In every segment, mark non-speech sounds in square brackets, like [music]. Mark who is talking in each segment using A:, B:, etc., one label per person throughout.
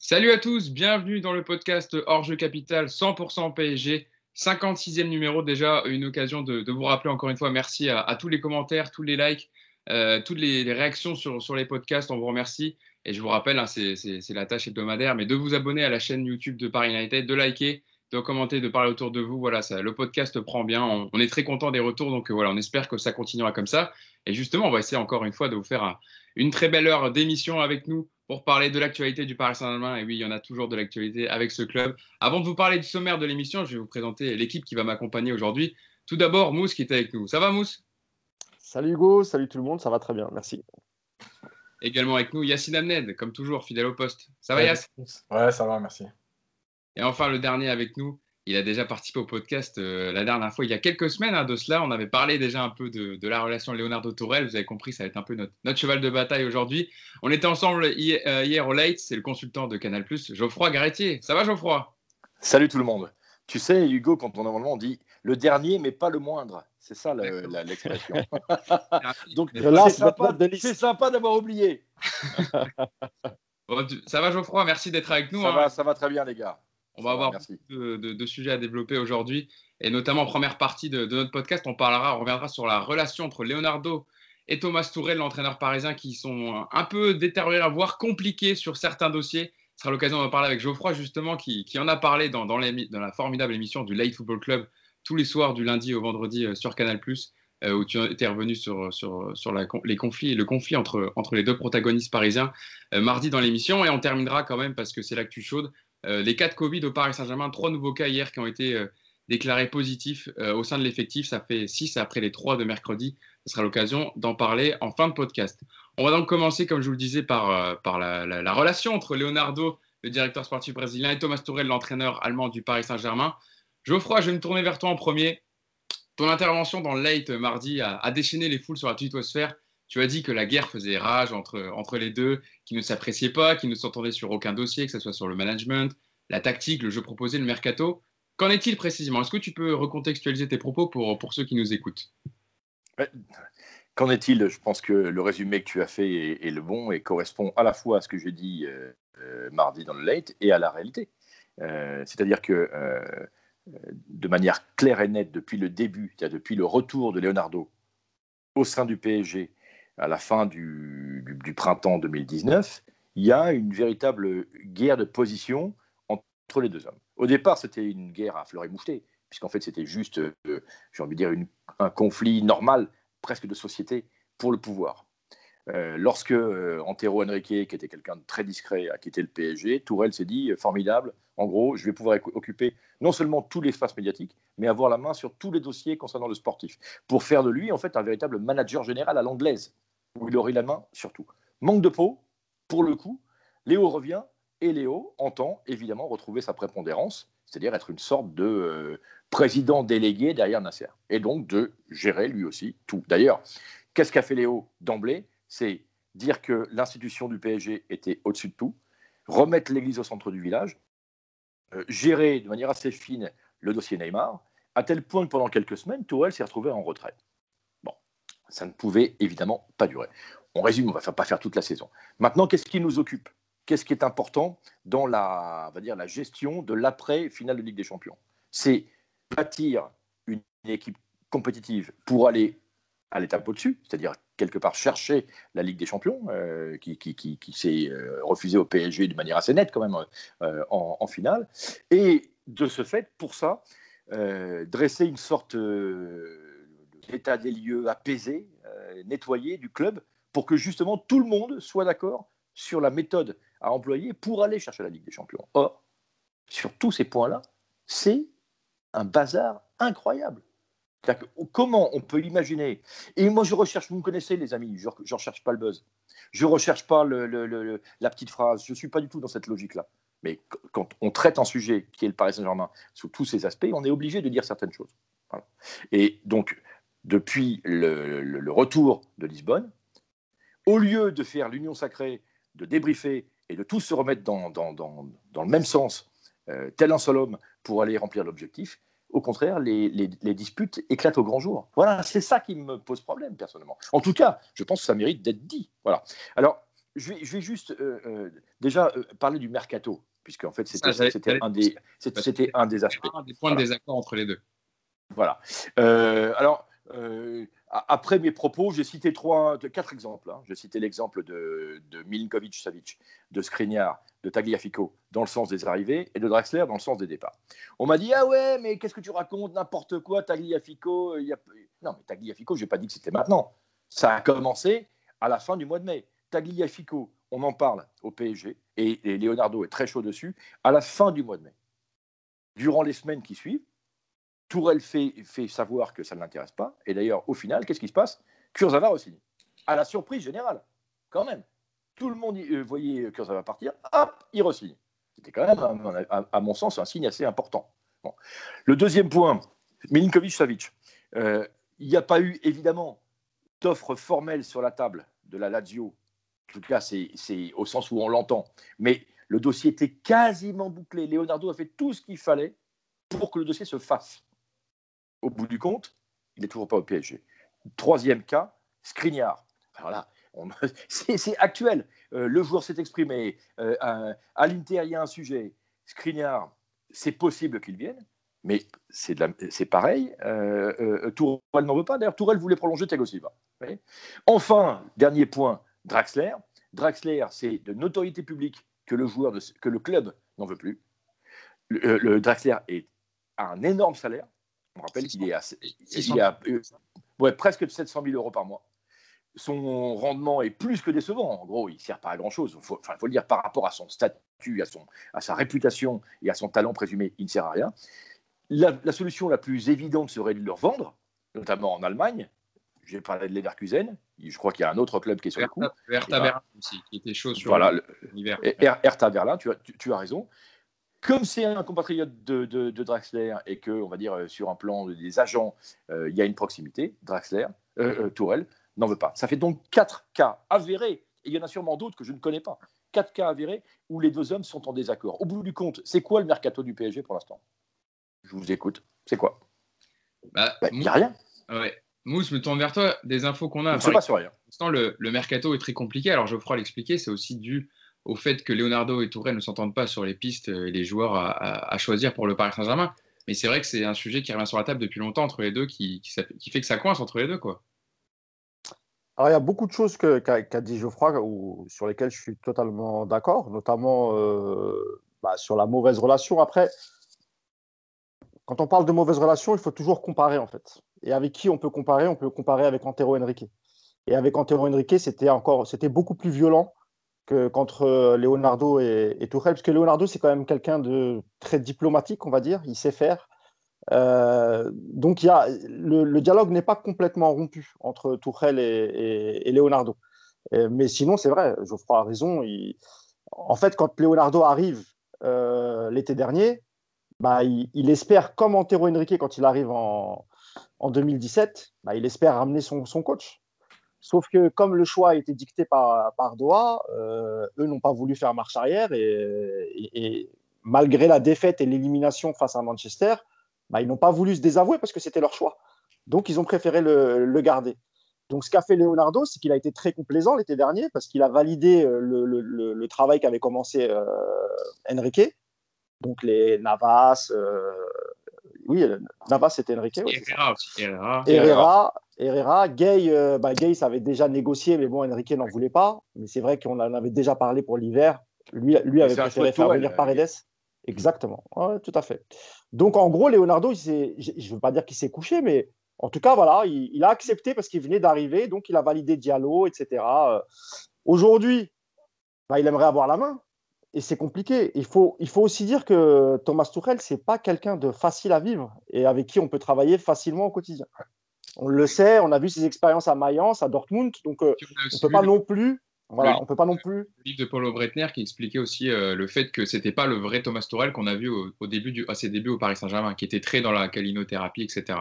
A: Salut à tous, bienvenue dans le podcast Hors-jeu Capital 100% PSG, 56e numéro déjà, une occasion de, vous rappeler encore une fois, merci à, tous les commentaires, tous les likes, euh, toutes les, réactions sur, les podcasts, on vous remercie. Et je vous rappelle, hein, c'est la tâche hebdomadaire, mais de vous abonner à la chaîne YouTube de Paris United, de liker, de commenter, de parler autour de vous. Voilà, ça, le podcast prend bien, on, est très content des retours, donc voilà, on espère que ça continuera comme ça. Et justement, on va essayer encore une fois de vous faire une très belle heure d'émission avec nous pour parler de l'actualité du Paris Saint-Germain. Et oui, il y en a toujours de l'actualité avec ce club. Avant de vous parler du sommaire de l'émission, je vais vous présenter l'équipe qui va m'accompagner aujourd'hui. Tout d'abord, Mousse qui est avec nous. Ça va, Mousse?
B: Salut Hugo, salut tout le monde, ça va très bien, merci.
A: Également avec nous, Yacine Amned, comme toujours, fidèle au poste. Ça va, Yass
C: Ouais, ça va, merci.
A: Et enfin, le dernier avec nous, il a déjà participé au podcast euh, la dernière fois, il y a quelques semaines hein, de cela. On avait parlé déjà un peu de, la relation Leonardo Tourelle. Vous avez compris, ça va être un peu notre, cheval de bataille aujourd'hui. On était ensemble hier, euh, au Late, c'est le consultant de Canal, Geoffroy Garetier. Ça va, Geoffroy?
D: Salut tout le monde. Tu sais, Hugo, quand on normalement on dit le dernier, mais pas le moindre. C'est ça l'expression. [laughs] [laughs] Donc c'est sympa, d'avoir oublié. [laughs]
A: ça va, Geoffroy? Merci d'être avec nous.
D: Ça, hein. va, ça va très bien, les gars.
A: On va avoir beaucoup de, sujets à développer aujourd'hui. Et notamment en première partie de, notre podcast, on parlera, on reviendra sur la relation entre Leonardo et Thomas Tourel, l'entraîneur parisien, qui sont un peu détériorés, voire compliqués sur certains dossiers. Ce sera l'occasion d'en parler avec Geoffroy, justement, qui, en a parlé dans, dans, la formidable émission du Late Football Club tous les soirs du lundi au vendredi euh, sur Canal, euh, où tu étais revenu sur, sur, sur les conflits, le conflit entre, entre les deux protagonistes parisiens euh, mardi dans l'émission. Et on terminera quand même, parce que c'est l'actu chaude, les cas de Covid au Paris Saint-Germain, trois nouveaux cas hier qui ont été euh, déclarés positifs euh, au sein de l'effectif. Ça fait six après les trois de mercredi. Ce sera l'occasion d'en parler en fin de podcast. On va donc commencer, comme je vous le disais, par, la, relation entre Leonardo, le directeur sportif brésilien, et Thomas Tourel, l'entraîneur allemand du Paris Saint-Germain. Geoffroy, je vais me tourner vers toi en premier. Ton intervention dans le Late mardi a, a déchaîné les foules sur la twittosphère. Tu as dit que la guerre faisait rage entre, entre les deux, qu'ils ne s'appréciaient pas, qu'ils ne s'entendaient sur aucun dossier, que ce soit sur le management, la tactique, le jeu proposé, le mercato. Qu'en est-il précisément? Est-ce que tu peux recontextualiser tes propos pour, pour ceux qui nous écoutent?
D: Qu'en est-il? Je pense que le résumé que tu as fait est, le bon et correspond à la fois à ce que j'ai dit euh, euh, mardi dans le late et à la réalité. Euh, c'est-à-dire que de manière claire et nette depuis le début, depuis le retour de Leonardo au sein du PSG à la fin du, printemps 2019, il y a une véritable guerre de position entre les deux hommes. Au départ, c'était une guerre à fleur et moucheté, puisqu'en fait, c'était juste, euh, j'ai envie de dire, un conflit normal, presque de société, pour le pouvoir. Euh, lorsque euh, Antero Henrique, qui était quelqu'un de très discret, a quitté le PSG, Tourelle s'est dit formidable, en gros, je vais pouvoir occuper non seulement tout l'espace médiatique, mais avoir la main sur tous les dossiers concernant le sportif, pour faire de lui en fait un véritable manager général à l'anglaise où il aurait la main surtout. Manque de peau, pour le coup, Léo revient et Léo entend évidemment retrouver sa prépondérance, c'est-à-dire être une sorte de euh, président délégué derrière Nasser, et donc de gérer lui aussi tout. D'ailleurs, qu'est-ce qu'a fait Léo d'emblée? C'est dire que l'institution du PSG était au-dessus de tout, remettre l'église au centre du village, euh, gérer de manière assez fine le dossier Neymar, à tel point que pendant quelques semaines, Tourelle s'est retrouvé en retraite ça ne pouvait évidemment pas durer. On résume, on ne va pas faire toute la saison. Maintenant, qu'est-ce qui nous occupe? Qu'est-ce qui est important dans la, va dire, la gestion de l'après-finale de Ligue des Champions? C'est bâtir une équipe compétitive pour aller à l'étape au-dessus, c'est-à-dire quelque part chercher la Ligue des Champions, euh, qui, s'est euh, refusée au PSG de manière assez nette quand même euh, en, finale. Et de ce fait, pour ça, dresser une sorte l'état des lieux apaisé, euh, nettoyé du club, pour que justement tout le monde soit d'accord sur la méthode à employer pour aller chercher la Ligue des Champions. Or, sur tous ces points-là, c'est un bazar incroyable. Comment on peut imaginer Et moi, je recherche, vous me connaissez, les amis, je ne recherche pas le buzz. Je ne recherche pas la petite phrase. Je ne suis pas du tout dans cette logique-là. Mais quand on traite un sujet qui est le Paris Saint-Germain sous tous ses aspects, on est obligé de dire certaines choses. Et donc, depuis le, retour de Lisbonne, au lieu de faire l'union sacrée, de débriefer et de tous se remettre dans, le même sens, euh, tel un seul homme, pour aller remplir l'objectif, au contraire, les, disputes éclatent au grand jour. Voilà, c'est ça qui me pose problème, personnellement. En tout cas, je pense que ça mérite d'être dit. Voilà. Alors, je vais, juste déjà parler du mercato, puisque en fait c'était un, des, un des aspects.
A: Un des points de désaccord entre les deux.
D: Voilà. alors, après mes propos, j'ai cité trois, quatre exemples. Hein. J'ai cité l'exemple de, Milinkovic-Savic, de Skriniar, de Tagliafico dans le sens des arrivées et de Draxler dans le sens des départs. On m'a dit Ah ouais, mais qu'est-ce que tu racontes N'importe quoi, Tagliafico. A... Non, mais Tagliafico, je n'ai pas dit que c'était maintenant. Ça a commencé à la fin du mois de mai. Tagliafico, on en parle au PSG et Leonardo est très chaud dessus à la fin du mois de mai. Durant les semaines qui suivent, Tourelle fait, savoir que ça ne l'intéresse pas. Et d'ailleurs, au final, qu'est-ce qui se passe? Kurzawa aussi. À la surprise générale, quand même. Tout le monde euh, voyait Kurzawa partir, hop, il re-signe. C'était quand même, à, mon sens, un signe assez important. Le deuxième point, Milinkovic-Savic. Euh, il n'y a pas eu, évidemment, d'offre formelle sur la table de la Lazio. En tout cas, c'est au sens où on l'entend. Mais le dossier était quasiment bouclé. Leonardo a fait tout ce qu'il fallait pour que le dossier se fasse au bout du compte, il n'est toujours pas au PSG. Troisième cas, Skriniar. Alors là, [laughs] c'est actuel. Euh, le joueur s'est exprimé. Euh, à, l'Inter, il y a un sujet. Skriniar, c'est possible qu'il vienne, mais c'est pareil. Euh, Tourelle n'en veut pas. D'ailleurs, Tourelle voulait prolonger Thiago Silva. Enfin, dernier point, Draxler. Draxler, c'est de notoriété publique que le joueur, que le club n'en veut plus. Le, le Draxler est, a un énorme salaire. On rappelle qu'il est à, il a, euh, ouais, presque 700 000 euros par mois. Son rendement est plus que décevant. En gros, il ne sert pas à grand-chose. Il faut, faut, le dire par rapport à son statut, à, son, à sa réputation et à son talent présumé, il ne sert à rien. La, solution la plus évidente serait de le revendre, notamment en Allemagne. J'ai parlé de Leverkusen. Je crois qu'il y a un autre club qui est sur le coup.
A: Hertha Berlin aussi, qui était chaud sur
D: voilà, l'hiver. Hertha Berlin, tu as, tu as raison. Comme c'est un compatriote de, Draxler et que, on va dire, euh, sur un plan des agents, euh, il y a une proximité, Draxler, euh, Tourelle n'en veut pas. Ça fait donc quatre cas avérés, et il y en a sûrement d'autres que je ne connais pas, quatre cas avérés où les deux hommes sont en désaccord. Au bout du compte, c'est quoi le mercato du PSG pour l'instant? Je vous écoute. C'est quoi? Bah, bah, Il n'y a rien.
A: Ouais. Mousse, me tourne vers toi. Des infos qu'on a.
D: Je ne sais pas sur rien.
A: Le, le mercato est très compliqué. Alors, Geoffroy l'expliquer, c'est aussi dû au fait que Leonardo et Touré ne s'entendent pas sur les pistes et les joueurs à, choisir pour le Paris Saint-Germain. Mais c'est vrai que c'est un sujet qui revient sur la table depuis longtemps entre les deux, qui, fait que ça coince entre les deux. Quoi.
B: Alors, il y a beaucoup de choses qu'a dit Geoffroy sur lesquelles je suis totalement d'accord, notamment euh, bah, sur la mauvaise relation. Après, quand on parle de mauvaise relation, il faut toujours comparer en fait. Et avec qui on peut comparer? On peut comparer avec Antero Henrique. Et avec Antero Henrique, c'était encore, c'était beaucoup plus violent qu'entre euh, Leonardo et, et Tourelle, parce que Leonardo, c'est quand même quelqu'un de très diplomatique, on va dire, il sait faire. Euh, donc, y a, le, dialogue n'est pas complètement rompu entre Tourelle et, Leonardo. mais sinon, c'est vrai, Geoffroy a raison. en fait, quand Leonardo arrive euh, l'été dernier, bah, il, espère, comme Antero Henrique quand il arrive en, en 2017, bah, il espère ramener son coach. Sauf que comme le choix a été dicté par, par Doha, euh, eux n'ont pas voulu faire marche arrière et, malgré la défaite et l'élimination face à Manchester, bah, ils n'ont pas voulu se désavouer parce que c'était leur choix. Donc ils ont préféré le, garder. Donc ce qu'a fait Leonardo, c'est qu'il a été très complaisant l'été dernier parce qu'il a validé euh, le, travail qu'avait commencé euh, Enrique. Donc les Navas, oui, Navas c'était Enrique.
A: Herrera aussi.
B: Herrera, Herrera, Gay, euh, bah, Gay, ça avait déjà négocié, mais bon, Enrique n'en voulait pas. Mais c'est vrai qu'on en avait déjà parlé pour l'hiver. Lui, lui avait préféré faire venir Paredes. Exactement, tout à fait. Donc en gros, Leonardo, je ne veux pas dire qu'il s'est couché, mais en tout cas, voilà, il, a accepté parce qu'il venait d'arriver, donc il a validé Diallo, etc. Euh, aujourd'hui, bah, il aimerait avoir la main et c'est compliqué. Il faut, il faut aussi dire que Thomas Tuchel, c'est pas quelqu'un de facile à vivre et avec qui on peut travailler facilement au quotidien. On le sait, on a vu ses expériences à Mayence, à Dortmund, donc euh, on ne peut pas non plus. Voilà, on peut pas non plus. Le
A: livre de Paulo Breitner qui expliquait aussi euh, le fait que c'était pas le vrai Thomas Tuchel qu'on a vu au, début du, à ses débuts au Paris Saint-Germain, qui était très dans la calinothérapie, etc.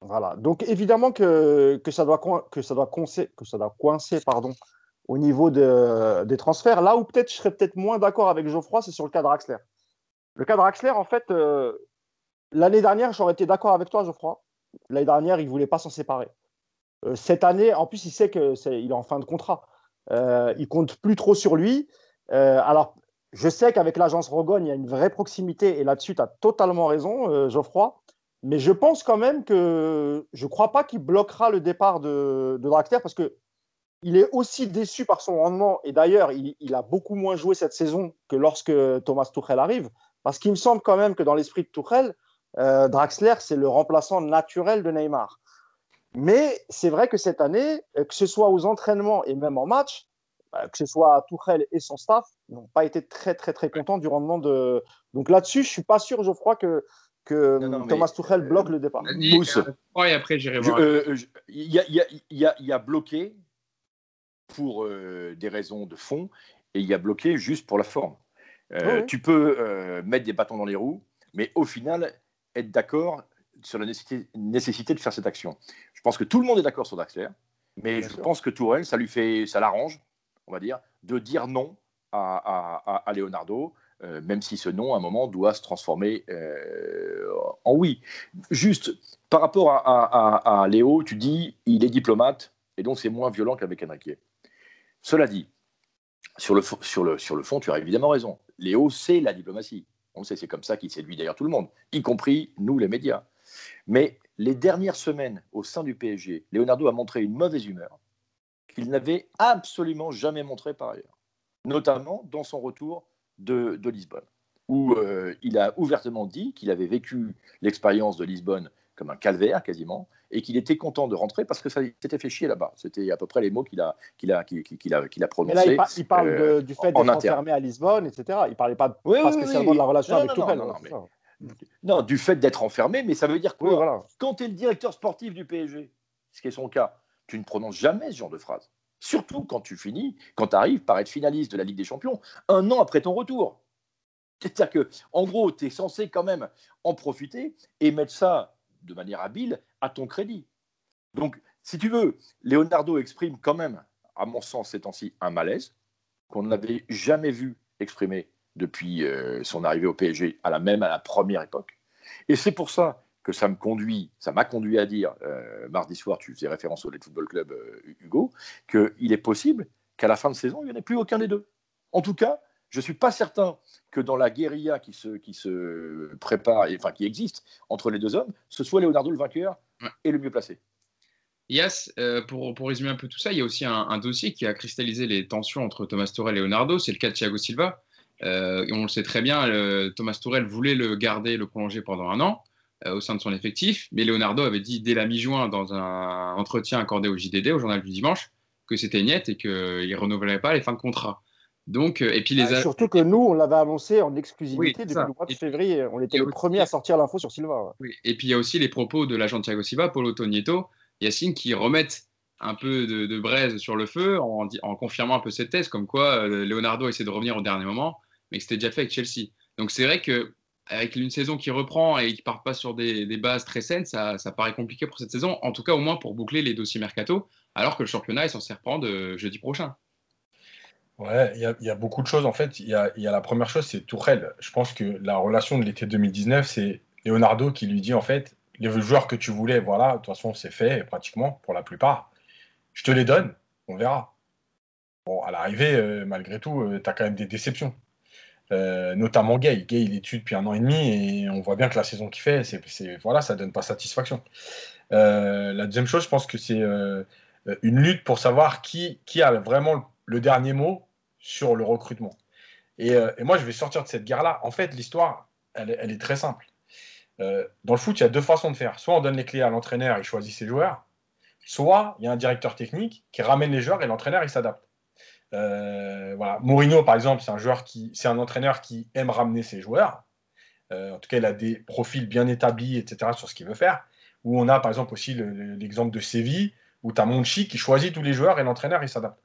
B: Voilà, donc évidemment que, que ça doit que ça doit coincer, que ça doit coincer pardon, au niveau de, des transferts. Là où peut-être je serais peut-être moins d'accord avec Geoffroy, c'est sur le cas de Draxler. Le cas de Draxler, en fait, euh, l'année dernière, j'aurais été d'accord avec toi, Geoffroy. L'année dernière, il ne voulait pas s'en séparer. Euh, cette année, en plus, il sait qu'il est, en fin de contrat. Euh, il compte plus trop sur lui. Euh, alors, je sais qu'avec l'agence Rogon, il y a une vraie proximité et là-dessus, tu as totalement raison, Geoffroy. Mais je pense quand même que je ne crois pas qu'il bloquera le départ de, de parce que il est aussi déçu par son rendement. Et d'ailleurs, il, il, a beaucoup moins joué cette saison que lorsque Thomas Tuchel arrive. Parce qu'il me semble quand même que dans l'esprit de Tuchel, euh, Draxler, c'est le remplaçant naturel de Neymar. Mais c'est vrai que cette année, euh, que ce soit aux entraînements et même en match, euh, que ce soit Tuchel et son staff, n'ont pas été très, très, très contents du rendement de. Donc là-dessus, je ne suis pas sûr, je crois, que que non, non, Thomas Tuchel euh, bloque le départ.
A: Mousse. Et après, j'irai voir.
D: Il y, y, y, y, a bloqué pour euh, des raisons de fond et il y a bloqué juste pour la forme. Euh, oui. Tu peux euh, mettre des bâtons dans les roues, mais au final, être d'accord sur la nécessité, nécessité, de faire cette action. Je pense que tout le monde est d'accord sur Draxler, mais Bien je sûr. pense que Tourelle, ça lui fait, ça l'arrange, on va dire, de dire non à, à, à Leonardo, euh, même si ce non, à un moment, doit se transformer euh, en oui. Juste, par rapport à, à, Léo, tu dis, il est diplomate, et donc c'est moins violent qu'avec Enrique. Cela dit, sur le, sur, le, sur le fond, tu as évidemment raison. Léo, c'est la diplomatie. On sait, c'est comme ça qu'il séduit d'ailleurs tout le monde, y compris nous, les médias. Mais les dernières semaines au sein du PSG, Leonardo a montré une mauvaise humeur qu'il n'avait absolument jamais montré par ailleurs, notamment dans son retour de, de Lisbonne, où euh, il a ouvertement dit qu'il avait vécu l'expérience de Lisbonne comme un calvaire quasiment, et qu'il était content de rentrer parce que ça s'était fait chier là-bas. C'était à peu près les mots qu'il a, qu'il a, qu'il, a, qu'il a prononcés.
B: Mais là, il, parle euh, de, du fait d'être enfermé à Lisbonne, etc. Il ne parlait pas,
D: oui,
B: pas
D: oui,
B: spécialement
D: oui.
B: de la relation
D: non,
B: avec
D: non,
B: Tuchel.
D: Non, non, mais... non, du fait d'être enfermé, mais ça veut dire quoi?
B: voilà.
D: Quand tu es le directeur sportif du PSG, ce qui est son cas, tu ne prononces jamais ce genre de phrase. Surtout quand tu finis, quand tu arrives par être finaliste de la Ligue des Champions, un an après ton retour. C'est-à-dire que, en gros, tu es censé quand même en profiter et mettre ça de manière habile à ton crédit. Donc, si tu veux, Leonardo exprime quand même, à mon sens, ces temps-ci, un malaise qu'on n'avait jamais vu exprimer depuis euh, son arrivée au PSG, à la même, à la première époque. Et c'est pour ça que ça me conduit, ça m'a conduit à dire, euh, mardi soir, tu faisais référence au Let Football Club, euh, Hugo, qu'il est possible qu'à la fin de saison, il n'y en ait plus aucun des deux. En tout cas, je ne suis pas certain que dans la guérilla qui se, qui se prépare, et, enfin qui existe entre les deux hommes, ce soit Leonardo le vainqueur ouais. et le mieux placé.
A: Yas, euh, pour, pour, résumer un peu tout ça, il y a aussi un, un, dossier qui a cristallisé les tensions entre Thomas Tourel et Leonardo, c'est le cas de Thiago Silva. Euh, et on le sait très bien, le, Thomas Tourel voulait le garder, le prolonger pendant un an euh, au sein de son effectif, mais Leonardo avait dit dès la mi-juin dans un entretien accordé au JDD, au journal du dimanche, que c'était net et qu'il ne renouvellerait pas les fins de contrat. Donc, euh, et puis les
B: ah, surtout que nous, on l'avait annoncé en exclusivité oui, depuis le mois de février. On était les premiers à sortir l'info sur Silva. Ouais.
A: Oui. Et puis il y a aussi les propos de l'agent Thiago Silva, Paulo Togneto, Yacine, qui remettent un peu de, de, braise sur le feu en, en, confirmant un peu cette thèse, comme quoi euh, Leonardo essaie de revenir au dernier moment, mais que c'était déjà fait avec Chelsea. Donc c'est vrai que avec une saison qui reprend et qui part pas sur des, des bases très saines, ça, ça, paraît compliqué pour cette saison, en tout cas au moins pour boucler les dossiers mercato, alors que le championnat est censé reprendre euh, jeudi prochain.
C: Ouais, il y, a beaucoup de choses. En fait, il y a, la première chose, c'est Tourelle. Je pense que la relation de l'été 2019, c'est Leonardo qui lui dit en fait, les joueurs que tu voulais, voilà, de toute façon, c'est fait pratiquement pour la plupart. Je te les donne, on verra. Bon, à l'arrivée, euh, malgré tout, euh, tu as quand même des déceptions. Euh, notamment Gay. Gay, il dessus depuis un an et demi et on voit bien que la saison qu'il fait, c'est, voilà, ça donne pas satisfaction. Euh, la deuxième chose, je pense que c'est une lutte pour savoir qui, qui a vraiment le dernier mot sur le recrutement. Et, euh, et, moi, je vais sortir de cette guerre-là. En fait, l'histoire, elle, est très simple. Euh, dans le foot, il y a deux façons de faire. Soit on donne les clés à l'entraîneur, il choisit ses joueurs. Soit il y a un directeur technique qui ramène les joueurs et l'entraîneur, il s'adapte. Euh, voilà. Mourinho, par exemple, c'est un, joueur qui, c'est un entraîneur qui aime ramener ses joueurs. En tout cas, il a des profils bien établis, etc., sur ce qu'il veut faire. Où on a, par exemple, aussi le, l'exemple de Séville, où tu as Monchi qui choisit tous les joueurs et l'entraîneur, il s'adapte.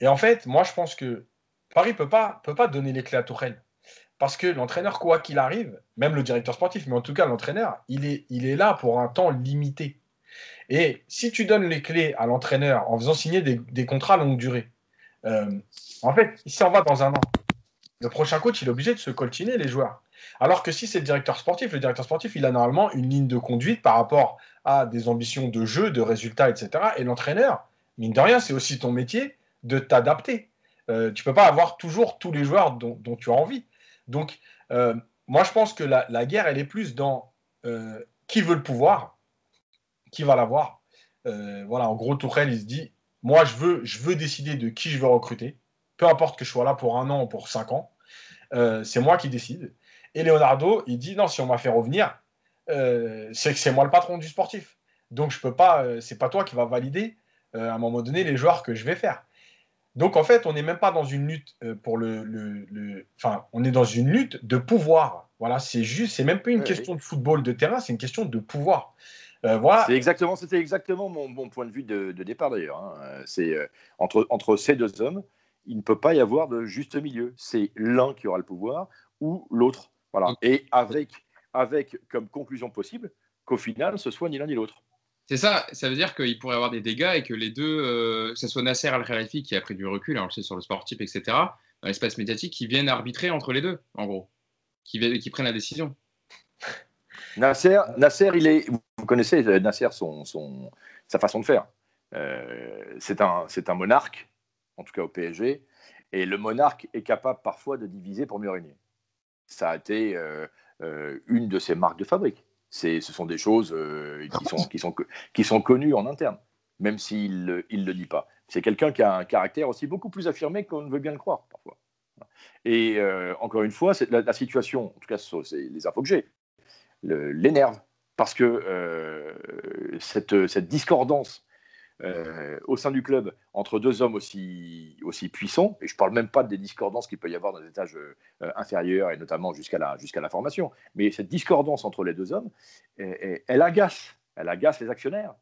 C: Et en fait, moi, je pense que Paris ne peut pas, peut pas donner les clés à Tourelle. Parce que l'entraîneur, quoi qu'il arrive, même le directeur sportif, mais en tout cas l'entraîneur, il est, il est là pour un temps limité. Et si tu donnes les clés à l'entraîneur en faisant signer des, des contrats longue durée, euh, en fait, il s'en va dans un an. Le prochain coach, il est obligé de se coltiner les joueurs. Alors que si c'est le directeur sportif, le directeur sportif, il a normalement une ligne de conduite par rapport à des ambitions de jeu, de résultats, etc. Et l'entraîneur, mine de rien, c'est aussi ton métier de t'adapter. Euh, tu peux pas avoir toujours tous les joueurs dont, tu as envie. Donc, euh, moi, je pense que la, guerre, elle est plus dans euh, qui veut le pouvoir, qui va l'avoir. voilà, en gros, Tourelle, il se dit, moi, je veux, je veux décider de qui je veux recruter, peu importe que je sois là pour un an ou pour cinq ans, c'est moi qui décide. Et Leonardo, il dit, non, si on m'a fait revenir, c'est que c'est moi le patron du sportif. Donc, je peux pas, c'est pas toi qui va valider à un moment donné les joueurs que je vais faire. Donc en fait, on n'est même pas dans une lutte euh, pour le, Enfin, on est dans une lutte de pouvoir. Voilà, c'est juste, c'est même pas une question de football de terrain, c'est une question de pouvoir.
D: Euh, voilà. C'est exactement, c'était exactement mon, point de vue de, départ d'ailleurs. Hein. Euh, c'est entre, entre ces deux hommes, il ne peut pas y avoir de juste milieu. C'est l'un qui aura le pouvoir ou l'autre. Voilà. Et avec, avec comme conclusion possible qu'au final, ce soit ni l'un ni l'autre.
A: C'est ça, ça veut dire qu'il pourrait avoir des dégâts et que les deux, euh, que ce soit Nasser Al-Khalifi qui a pris du recul, alors c'est sur le sportif, etc., dans l'espace médiatique, qui viennent arbitrer entre les deux, en gros, qui, qui prennent la décision. [laughs]
D: Nasser, Nasser, il est, vous connaissez euh, Nasser, son, son sa façon de faire. Euh, c'est un, un monarque, en tout cas au PSG, et le monarque est capable parfois de diviser pour mieux régner. Ça a été une de ses marques de fabrique ce sont des choses euh, qui, sont, qui, sont, qui sont connues en interne, même s'il ne le dit pas. C'est quelqu'un qui a un caractère aussi beaucoup plus affirmé qu'on ne veut bien le croire parfois. Et euh, encore une fois, la, la, situation, en tout cas, c'est les infos que j'ai, l'énerve, parce que euh, cette, cette discordance euh, au sein du club entre deux hommes aussi, aussi puissants, et je ne parle même pas des discordances qu'il peut y avoir dans les étages euh, inférieurs et notamment jusqu'à la, jusqu'à la formation, mais cette discordance entre les deux hommes, elle, agace, elle agace les actionnaires.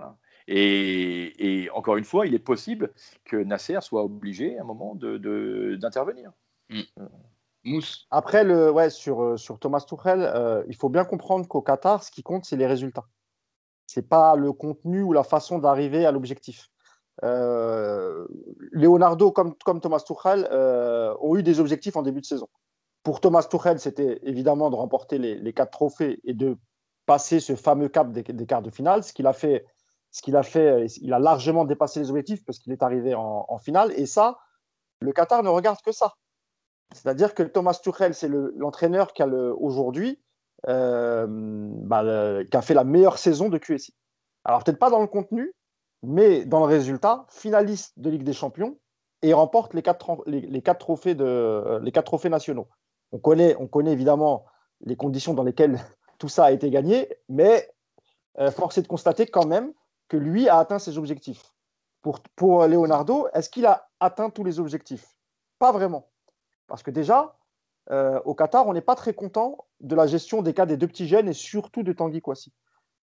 D: Hein. Et, encore une fois, il est possible que Nasser soit obligé à un moment de, d'intervenir.
B: Mm. Euh. Mousse. Après, le, ouais, sur, sur Thomas Tuchel, il faut bien comprendre qu'au Qatar, ce qui compte, c'est les résultats c'est pas le contenu ou la façon d'arriver à l'objectif. Euh, Leonardo, comme, comme Thomas Tuchel, euh, ont eu des objectifs en début de saison. Pour Thomas Tuchel, c'était évidemment de remporter les, quatre trophées et de passer ce fameux cap des, quarts de finale. Ce qu'il a fait, ce qu'il a fait, il a largement dépassé les objectifs parce qu'il est arrivé en, finale. Et ça, le Qatar ne regarde que ça. C'est-à-dire que Thomas Tuchel, c'est l'entraîneur qui a aujourd'hui euh, bah, qui a fait la meilleure saison de QSI. Alors peut-être pas dans le contenu, mais dans le résultat, finaliste de Ligue des Champions et remporte les quatre, trophées, nationaux. On connaît, on connaît évidemment les conditions dans lesquelles [laughs] tout ça a été gagné, mais euh, force est de constater quand même que lui a atteint ses objectifs. Pour Leonardo, est-ce qu'il a atteint tous les objectifs? Pas vraiment. Parce que déjà, euh, au Qatar, on n'est pas très content de la gestion des cas des deux petits jeunes et surtout de Tanguy Kouassi.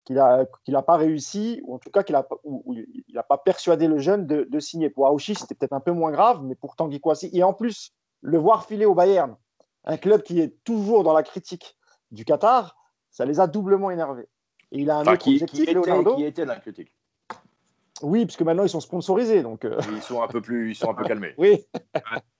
B: Qu'il n'a pas réussi, ou en tout cas qu'il n'a pas persuadé le jeune de, signer. Pour Aouchi, c'était peut-être un peu moins grave, mais pour Tanguy Kouassi, et en plus, le voir filer au Bayern, un club qui est toujours dans la critique du Qatar, ça les a doublement énervés.
D: Et il a un autre qui, objectif, qui était, qui était la critique
B: oui, puisque maintenant ils sont sponsorisés. Donc,
D: euh. Ils sont un peu plus, ils sont un peu [laughs] calmés.
B: oui.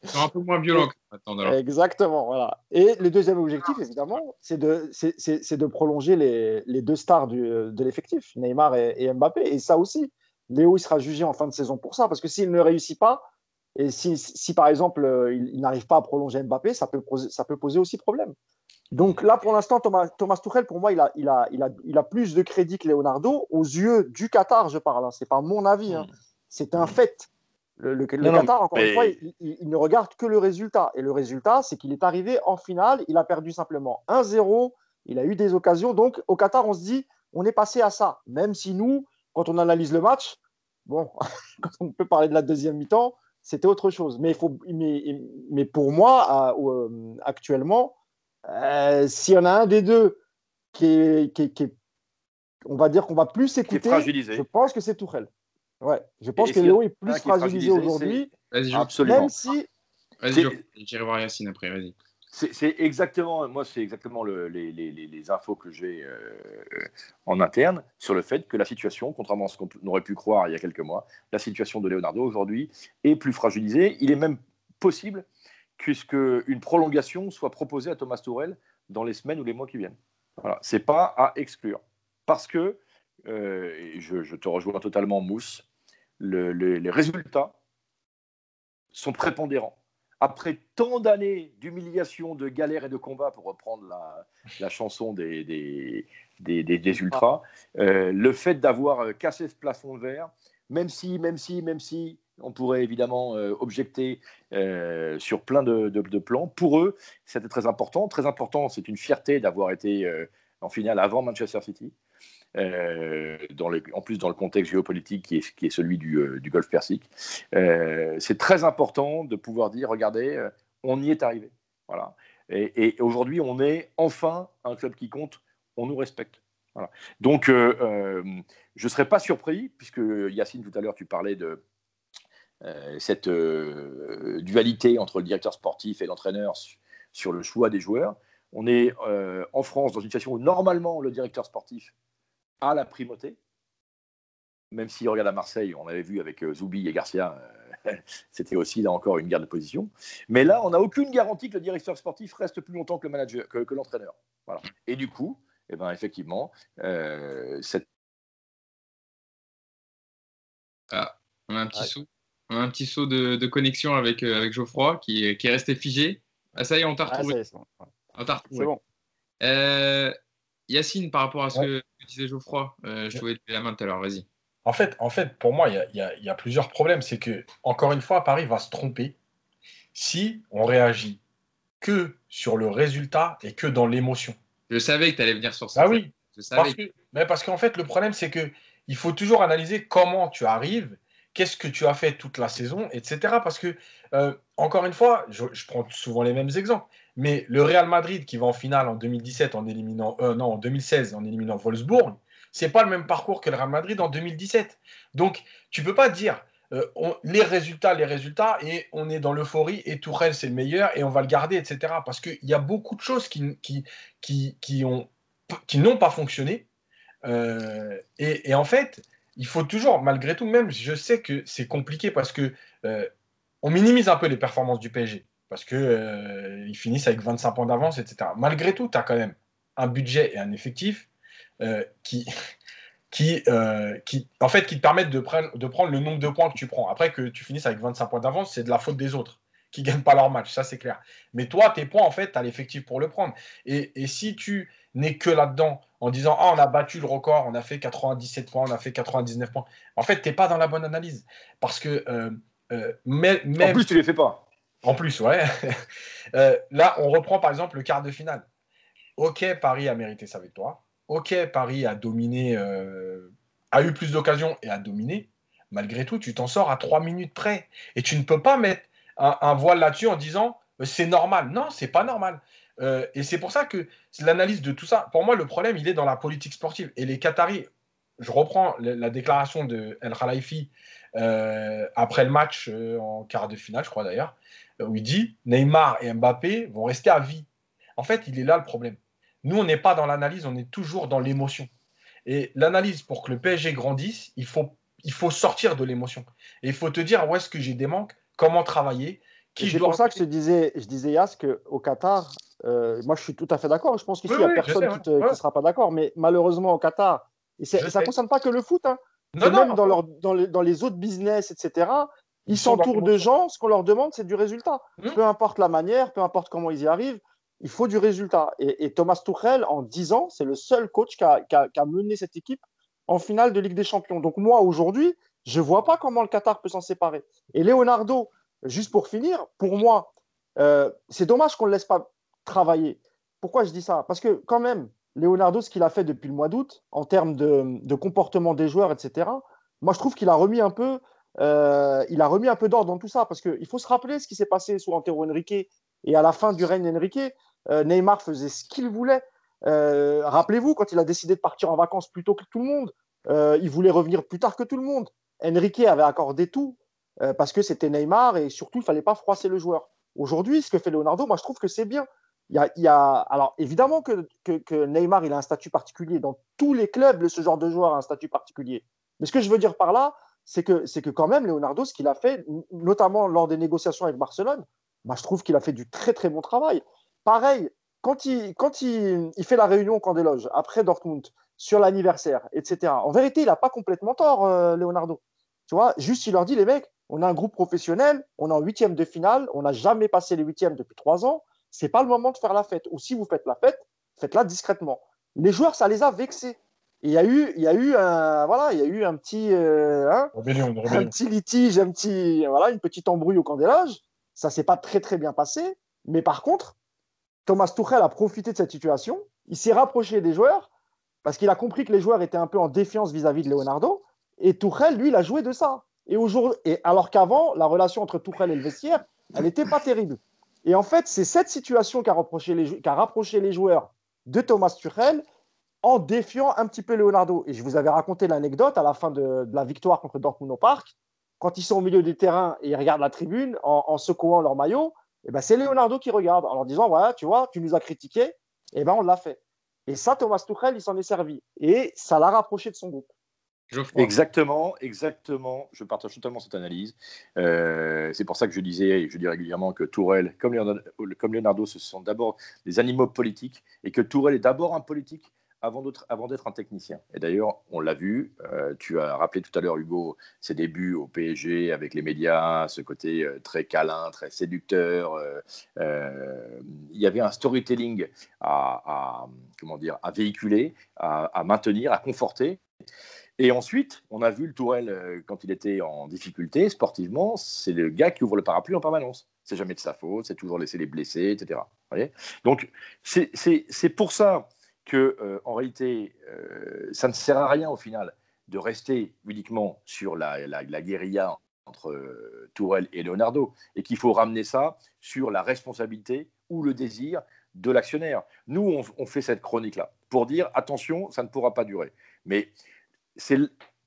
A: Ils sont un peu moins violents
B: maintenant. Exactement, voilà. Et le deuxième objectif, évidemment, c'est de, c'est, de prolonger les, les, deux stars du, de l'effectif, Neymar et, Mbappé. Et ça aussi, Léo, il sera jugé en fin de saison pour ça, parce que s'il ne réussit pas, et si, si par exemple euh, il, n'arrive pas à prolonger Mbappé, ça peut, poser, ça peut poser aussi problème. Donc là, pour l'instant, Thomas, Thomas Tuchel, pour moi, il a, il, a, il, a, il a plus de crédit que Leonardo aux yeux du Qatar, je parle. Hein. C'est pas mon avis. Hein. C'est un fait. Le, Qatar, encore une fois, il, ne regarde que le résultat. Et le résultat, c'est qu'il est arrivé en finale. Il a perdu simplement 1-0. Il a eu des occasions. Donc, au Qatar, on se dit, on est passé à ça. Même si nous, quand on analyse le match, bon, [laughs] quand on peut parler de la deuxième mi-temps, c'était autre chose. Mais, il faut, mais, mais pour moi, euh, actuellement, euh, s'il y en a un des deux qui est, on va dire qu'on va plus écouter, je pense que c'est Tourelle. Ouais, je pense que Léo est plus fragilisé, aujourd'hui.
A: Absolument. Même si. Vas-y, j'irai voir Yacine après, vas-y.
D: C'est exactement, moi, c'est exactement les, infos que j'ai euh, en interne sur le fait que la situation, contrairement à ce qu'on aurait pu croire il y a quelques mois, la situation de Leonardo aujourd'hui est plus fragilisée. Il est même possible une prolongation soit proposée à Thomas Tourel dans les semaines ou les mois qui viennent. Voilà, c'est pas à exclure. Parce que, euh, je, te rejoins totalement, Mousse, les résultats sont prépondérants. Après tant d'années d'humiliation, de galère et de combat, pour reprendre la, chanson des, des, ultras, euh, le fait d'avoir cassé ce plafond de verre, même si, même si, même si, on pourrait évidemment euh, objecter euh, sur plein de, plans. Pour eux, c'était très important. Très important, c'est une fierté d'avoir été euh, en finale avant Manchester City. En plus dans le contexte géopolitique qui est, celui du, Golfe Persique. c'est très important de pouvoir dire, regardez, on y est arrivé. Voilà. Et, aujourd'hui, on est enfin un club qui compte, on nous respecte. Donc, je ne serais pas surpris, puisque Yacine, tout à l'heure, tu parlais de, cette euh, dualité entre le directeur sportif et l'entraîneur sur le choix des joueurs. On est euh, en France dans une situation où normalement le directeur sportif a la primauté, même si regarde à Marseille, on avait vu avec Zoubi et Garcia, [laughs] c'était aussi là encore une guerre de position. Mais là, on n'a aucune garantie que le directeur sportif reste plus longtemps que le manager, que, l'entraîneur. Voilà. Et du coup, eh ben, effectivement, cette.
A: Ah, on a un petit sou un petit saut de, connexion avec, euh, avec Geoffroy qui, est resté figé. Ah, ça y est, on t'a ah, retrouvé. on t'a retrouvé. Bon. Euh, Yacine, par rapport à ce que disait Geoffroy, euh, je te voulais la main tout à l'heure, vas-y.
C: En fait, en fait, pour moi, il y, a, plusieurs problèmes. C'est que, encore une fois, Paris va se tromper si on réagit que sur le résultat et que dans l'émotion.
A: Je savais que tu allais venir sur ça.
C: Ah oui. Parce mais parce qu'en fait, le problème, c'est que il faut toujours analyser comment tu arrives qu'est-ce que tu as fait toute la saison, etc. Parce que, euh, encore une fois, je, prends souvent les mêmes exemples, mais le Real Madrid qui va en finale en 2017 en éliminant, euh, non, en 2016 en éliminant Wolfsburg, c'est pas le même parcours que le Real Madrid en 2017. Donc, tu peux pas dire euh, les résultats, les résultats, et on est dans l'euphorie, et Tourelle c'est le meilleur, et on va le garder, etc. Parce qu'il y a beaucoup de choses qui, qui, qui, ont, qui n'ont pas fonctionné. et, et, en fait, il faut toujours, malgré tout, même, je sais que c'est compliqué parce que euh, on minimise un peu les performances du PSG parce qu'ils euh, finissent avec 25 points d'avance, etc. Malgré tout, tu as quand même un budget et un effectif euh, qui, [laughs] en fait, qui te permettent de, prendre, le nombre de points que tu prends. Après que tu finisses avec 25 points d'avance, c'est de la faute des autres qui ne gagnent pas leur match, ça c'est clair. Mais toi, tes points, en fait, tu as l'effectif pour le prendre. Et si tu n'es que là-dedans en disant Ah, on a battu le record, on a fait 97 points, on a fait 99 points. En fait, tu n'es pas dans la bonne analyse. Parce que. Euh, euh, même...
D: En plus, tu ne les fais pas.
C: En plus, ouais. [laughs] Euh, là, on reprend par exemple le quart de finale. Ok, Paris a mérité sa victoire. Ok, Paris a dominé, a eu plus d'occasions et a dominé. Malgré tout, tu t'en sors à 3 minutes près. Et tu ne peux pas mettre un, un voile là-dessus en disant c'est normal. Non, c'est pas normal. Euh, et c'est pour ça que l'analyse de tout ça, pour moi, le problème, il est dans la politique sportive. Et les Qataris, je reprends la, déclaration de El Khalifi euh, après le match euh, en quart de finale, je crois d'ailleurs, où il dit Neymar et Mbappé vont rester à vie. En fait, il est là le problème. Nous, on n'est pas dans l'analyse, on est toujours dans l'émotion. Et l'analyse, pour que le PSG grandisse, il faut, il faut sortir de l'émotion. Et il faut te dire où est-ce que j'ai des manques, comment travailler?
B: C'est pour ça que je disais, je disais Yas qu'au Qatar, euh, moi, je suis tout à fait d'accord. Je pense qu'ici, il n'y a personne qui ne sera pas d'accord. Mais malheureusement, au Qatar, et ça ne concerne pas que le foot, hein. même dans, leur, dans, les, dans, les, autres business, etc., ils s'entourent de gens. Ce qu'on leur demande, c'est du résultat. Mmh. Peu importe la manière, peu importe comment ils y arrivent, il faut du résultat. Et, Thomas Tuchel, en 10 ans, c'est le seul coach qui a, qui, a, mené cette équipe en finale de Ligue des Champions. Donc, moi, aujourd'hui, je ne vois pas comment le Qatar peut s'en séparer. Et Leonardo, juste pour finir, pour moi, euh, c'est dommage qu'on ne le laisse pas travailler. Pourquoi je dis ça? Parce que quand même, Leonardo, ce qu'il a fait depuis le mois d'août, en termes de, comportement des joueurs, etc., moi je trouve qu'il a remis un peu, euh, il a remis un peu d'ordre dans tout ça. Parce qu'il faut se rappeler ce qui s'est passé sous Antero Henrique et à la fin du règne Henrique, euh, Neymar faisait ce qu'il voulait. Rappelez-vous, quand il a décidé de partir en vacances plus tôt que tout le monde, il voulait revenir plus tard que tout le monde. Henrique avait accordé tout parce que c'était Neymar et surtout, il ne fallait pas froisser le joueur. Aujourd'hui, ce que fait Leonardo, moi je trouve que c'est bien. Il y a, alors évidemment que, que, Neymar il a un statut particulier. Dans tous les clubs ce genre de joueur a un statut particulier. Mais ce que je veux dire par là c'est que c'est que quand même Leonardo ce qu'il a fait notamment lors des négociations avec Barcelone moi je trouve qu'il a fait du très très bon travail. Pareil quand il quand il, il fait la réunion des loges après Dortmund sur l'anniversaire etc en vérité il n'a pas complètement tort euh, Leonardo. Tu vois juste il leur dit les mecs on a un groupe professionnel, on est en huitième de finale, on n'a jamais passé les huitièmes depuis trois ans. C'est pas le moment de faire la fête. Ou si vous faites la fête, faites-la discrètement. Les joueurs, ça les a vexés. il y a eu, il y a eu un, voilà, il y a eu un petit, euh, hein, un petit litige, un petit, voilà, une petite embrouille au loges. Ça s'est pas très très bien passé. Mais par contre, Thomas Tuchel a profité de cette situation. Il s'est rapproché des joueurs parce qu'il a compris que les joueurs étaient un peu en défiance vis-à-vis de Leonardo. Et Tuchel, lui, il a joué de ça. Et, et alors qu'avant, la relation entre Tuchel et le vestiaire, elle n'était pas terrible. Et en fait, c'est cette situation qui a, les, rapproché les joueurs de Thomas Tuchel en défiant un petit peu Leonardo. Et je vous avais raconté l'anecdote à la fin de, la victoire contre Dortmund au Parc. Quand ils sont au milieu du terrain et ils regardent la tribune en, secouant leur maillot, et eh ben c'est Leonardo qui regarde en leur disant voilà, tu vois, tu nous as critiqué, et eh ben on l'a fait. Et ça, Thomas Tuchel, il s'en est servi. Et ça l'a rapproché de son groupe.
D: Exactement, exactement. Je partage totalement cette analyse. Euh, c'est pour ça que je disais, et je dis régulièrement, que Tourelle, comme Leonardo, comme ce sont d'abord des animaux politiques, et que Tourelle est d'abord un politique avant d'être un technicien. Et d'ailleurs, on l'a vu, euh, tu as rappelé tout à l'heure, Hugo, ses débuts au PSG avec les médias, ce côté euh, très câlin, très séducteur. il y avait un storytelling à, comment dire, à véhiculer, à maintenir, à conforter. Et ensuite, on a vu le Tourelle euh, quand il était en difficulté sportivement, c'est le gars qui ouvre le parapluie en permanence. C'est jamais de sa faute, c'est toujours laisser les blessés, etc. Donc c'est pour ça que euh, en réalité, euh, ça ne sert à rien au final de rester uniquement sur la, la, guérilla entre Tourelle et Leonardo, et qu'il faut ramener ça sur la responsabilité ou le désir de l'actionnaire. Nous, on, on fait cette chronique-là pour dire attention, ça ne pourra pas durer. Mais c'est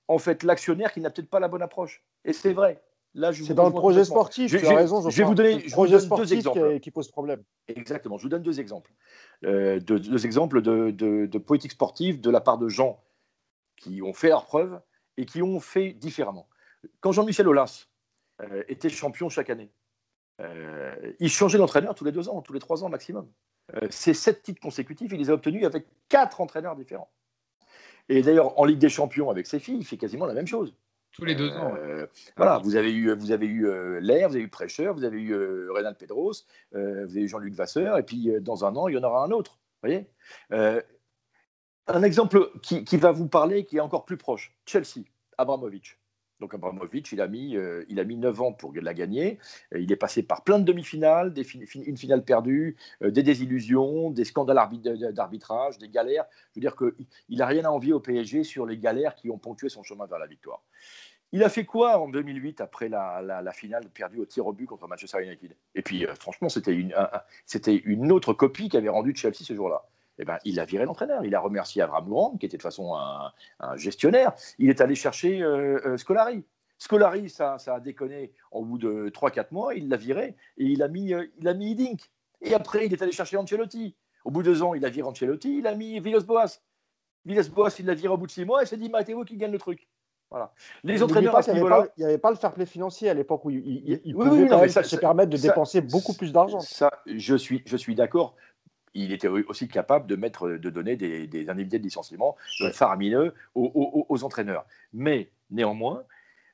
D: en fait l'actionnaire qui n'a peut-être pas la bonne approche. Et c'est vrai.
B: Là, c'est dans le projet sportif, tu as raison.
D: Je, vais vous donner,
B: deux exemples. Qui, pose problème.
D: Exactement, je vous donne deux exemples. Euh, deux, exemples de, de, politique sportive de la part de gens qui ont fait leur preuve et qui ont fait différemment. Quand Jean-Michel Aulas euh, était champion chaque année, euh, il changeait d'entraîneur tous les deux ans, tous les trois ans maximum. ces sept titres consécutifs, il les a obtenus avec quatre entraîneurs différents. Et d'ailleurs, en Ligue des Champions avec ses filles, il fait quasiment la même chose.
A: Tous les deux ans.
D: Euh, voilà, vous avez eu, vous avez eu euh, Lair, vous avez eu Prêcheur, vous avez eu euh, Renan Pedros, vous avez eu Jean-Luc Vasseur, et puis dans un an, il y en aura un autre. voyez? Un exemple qui, qui, va vous parler, qui est encore plus proche Chelsea, Abramovich. Donc Abramovic, il a mis, euh, il a mis 9 ans pour la gagner. Euh, il est passé par plein de demi-finales, une finale perdue, euh, des désillusions, des scandales d'arbitrage, des galères. Je veux dire qu'il n'a rien à envier au PSG sur les galères qui ont ponctué son chemin vers la victoire. Il a fait quoi en 2008 après la, finale perdue au tir au but contre Manchester United? Et puis, franchement, c'était une, une autre copie qu'avait rendu Chelsea ce jour-là. Eh ben, il a viré l'entraîneur. Il a remercié Avram Grant, qui était de toute façon un, gestionnaire. Il est allé chercher euh, euh, Scolari. Scolari, ça, ça, a déconné au bout de 3-4 mois. Il l'a viré et il a mis, euh, il a mis Idink. Et après, il est allé chercher Ancelotti. Au bout de deux ans, il a viré Ancelotti. Il a mis Villas-Boas. Villas-Boas, il l'a viré au bout de six mois et s'est dit Matteo qui gagne le truc. Voilà.
B: Les entraîneurs il n'y avait, pas le fair play financier à l'époque où il, il, pouvait se permettre de dépenser beaucoup plus d'argent.
D: Ça, je suis, je suis d'accord il était aussi capable de, mettre, de donner des, des indemnités de licenciement faramineux aux, entraîneurs. Mais néanmoins,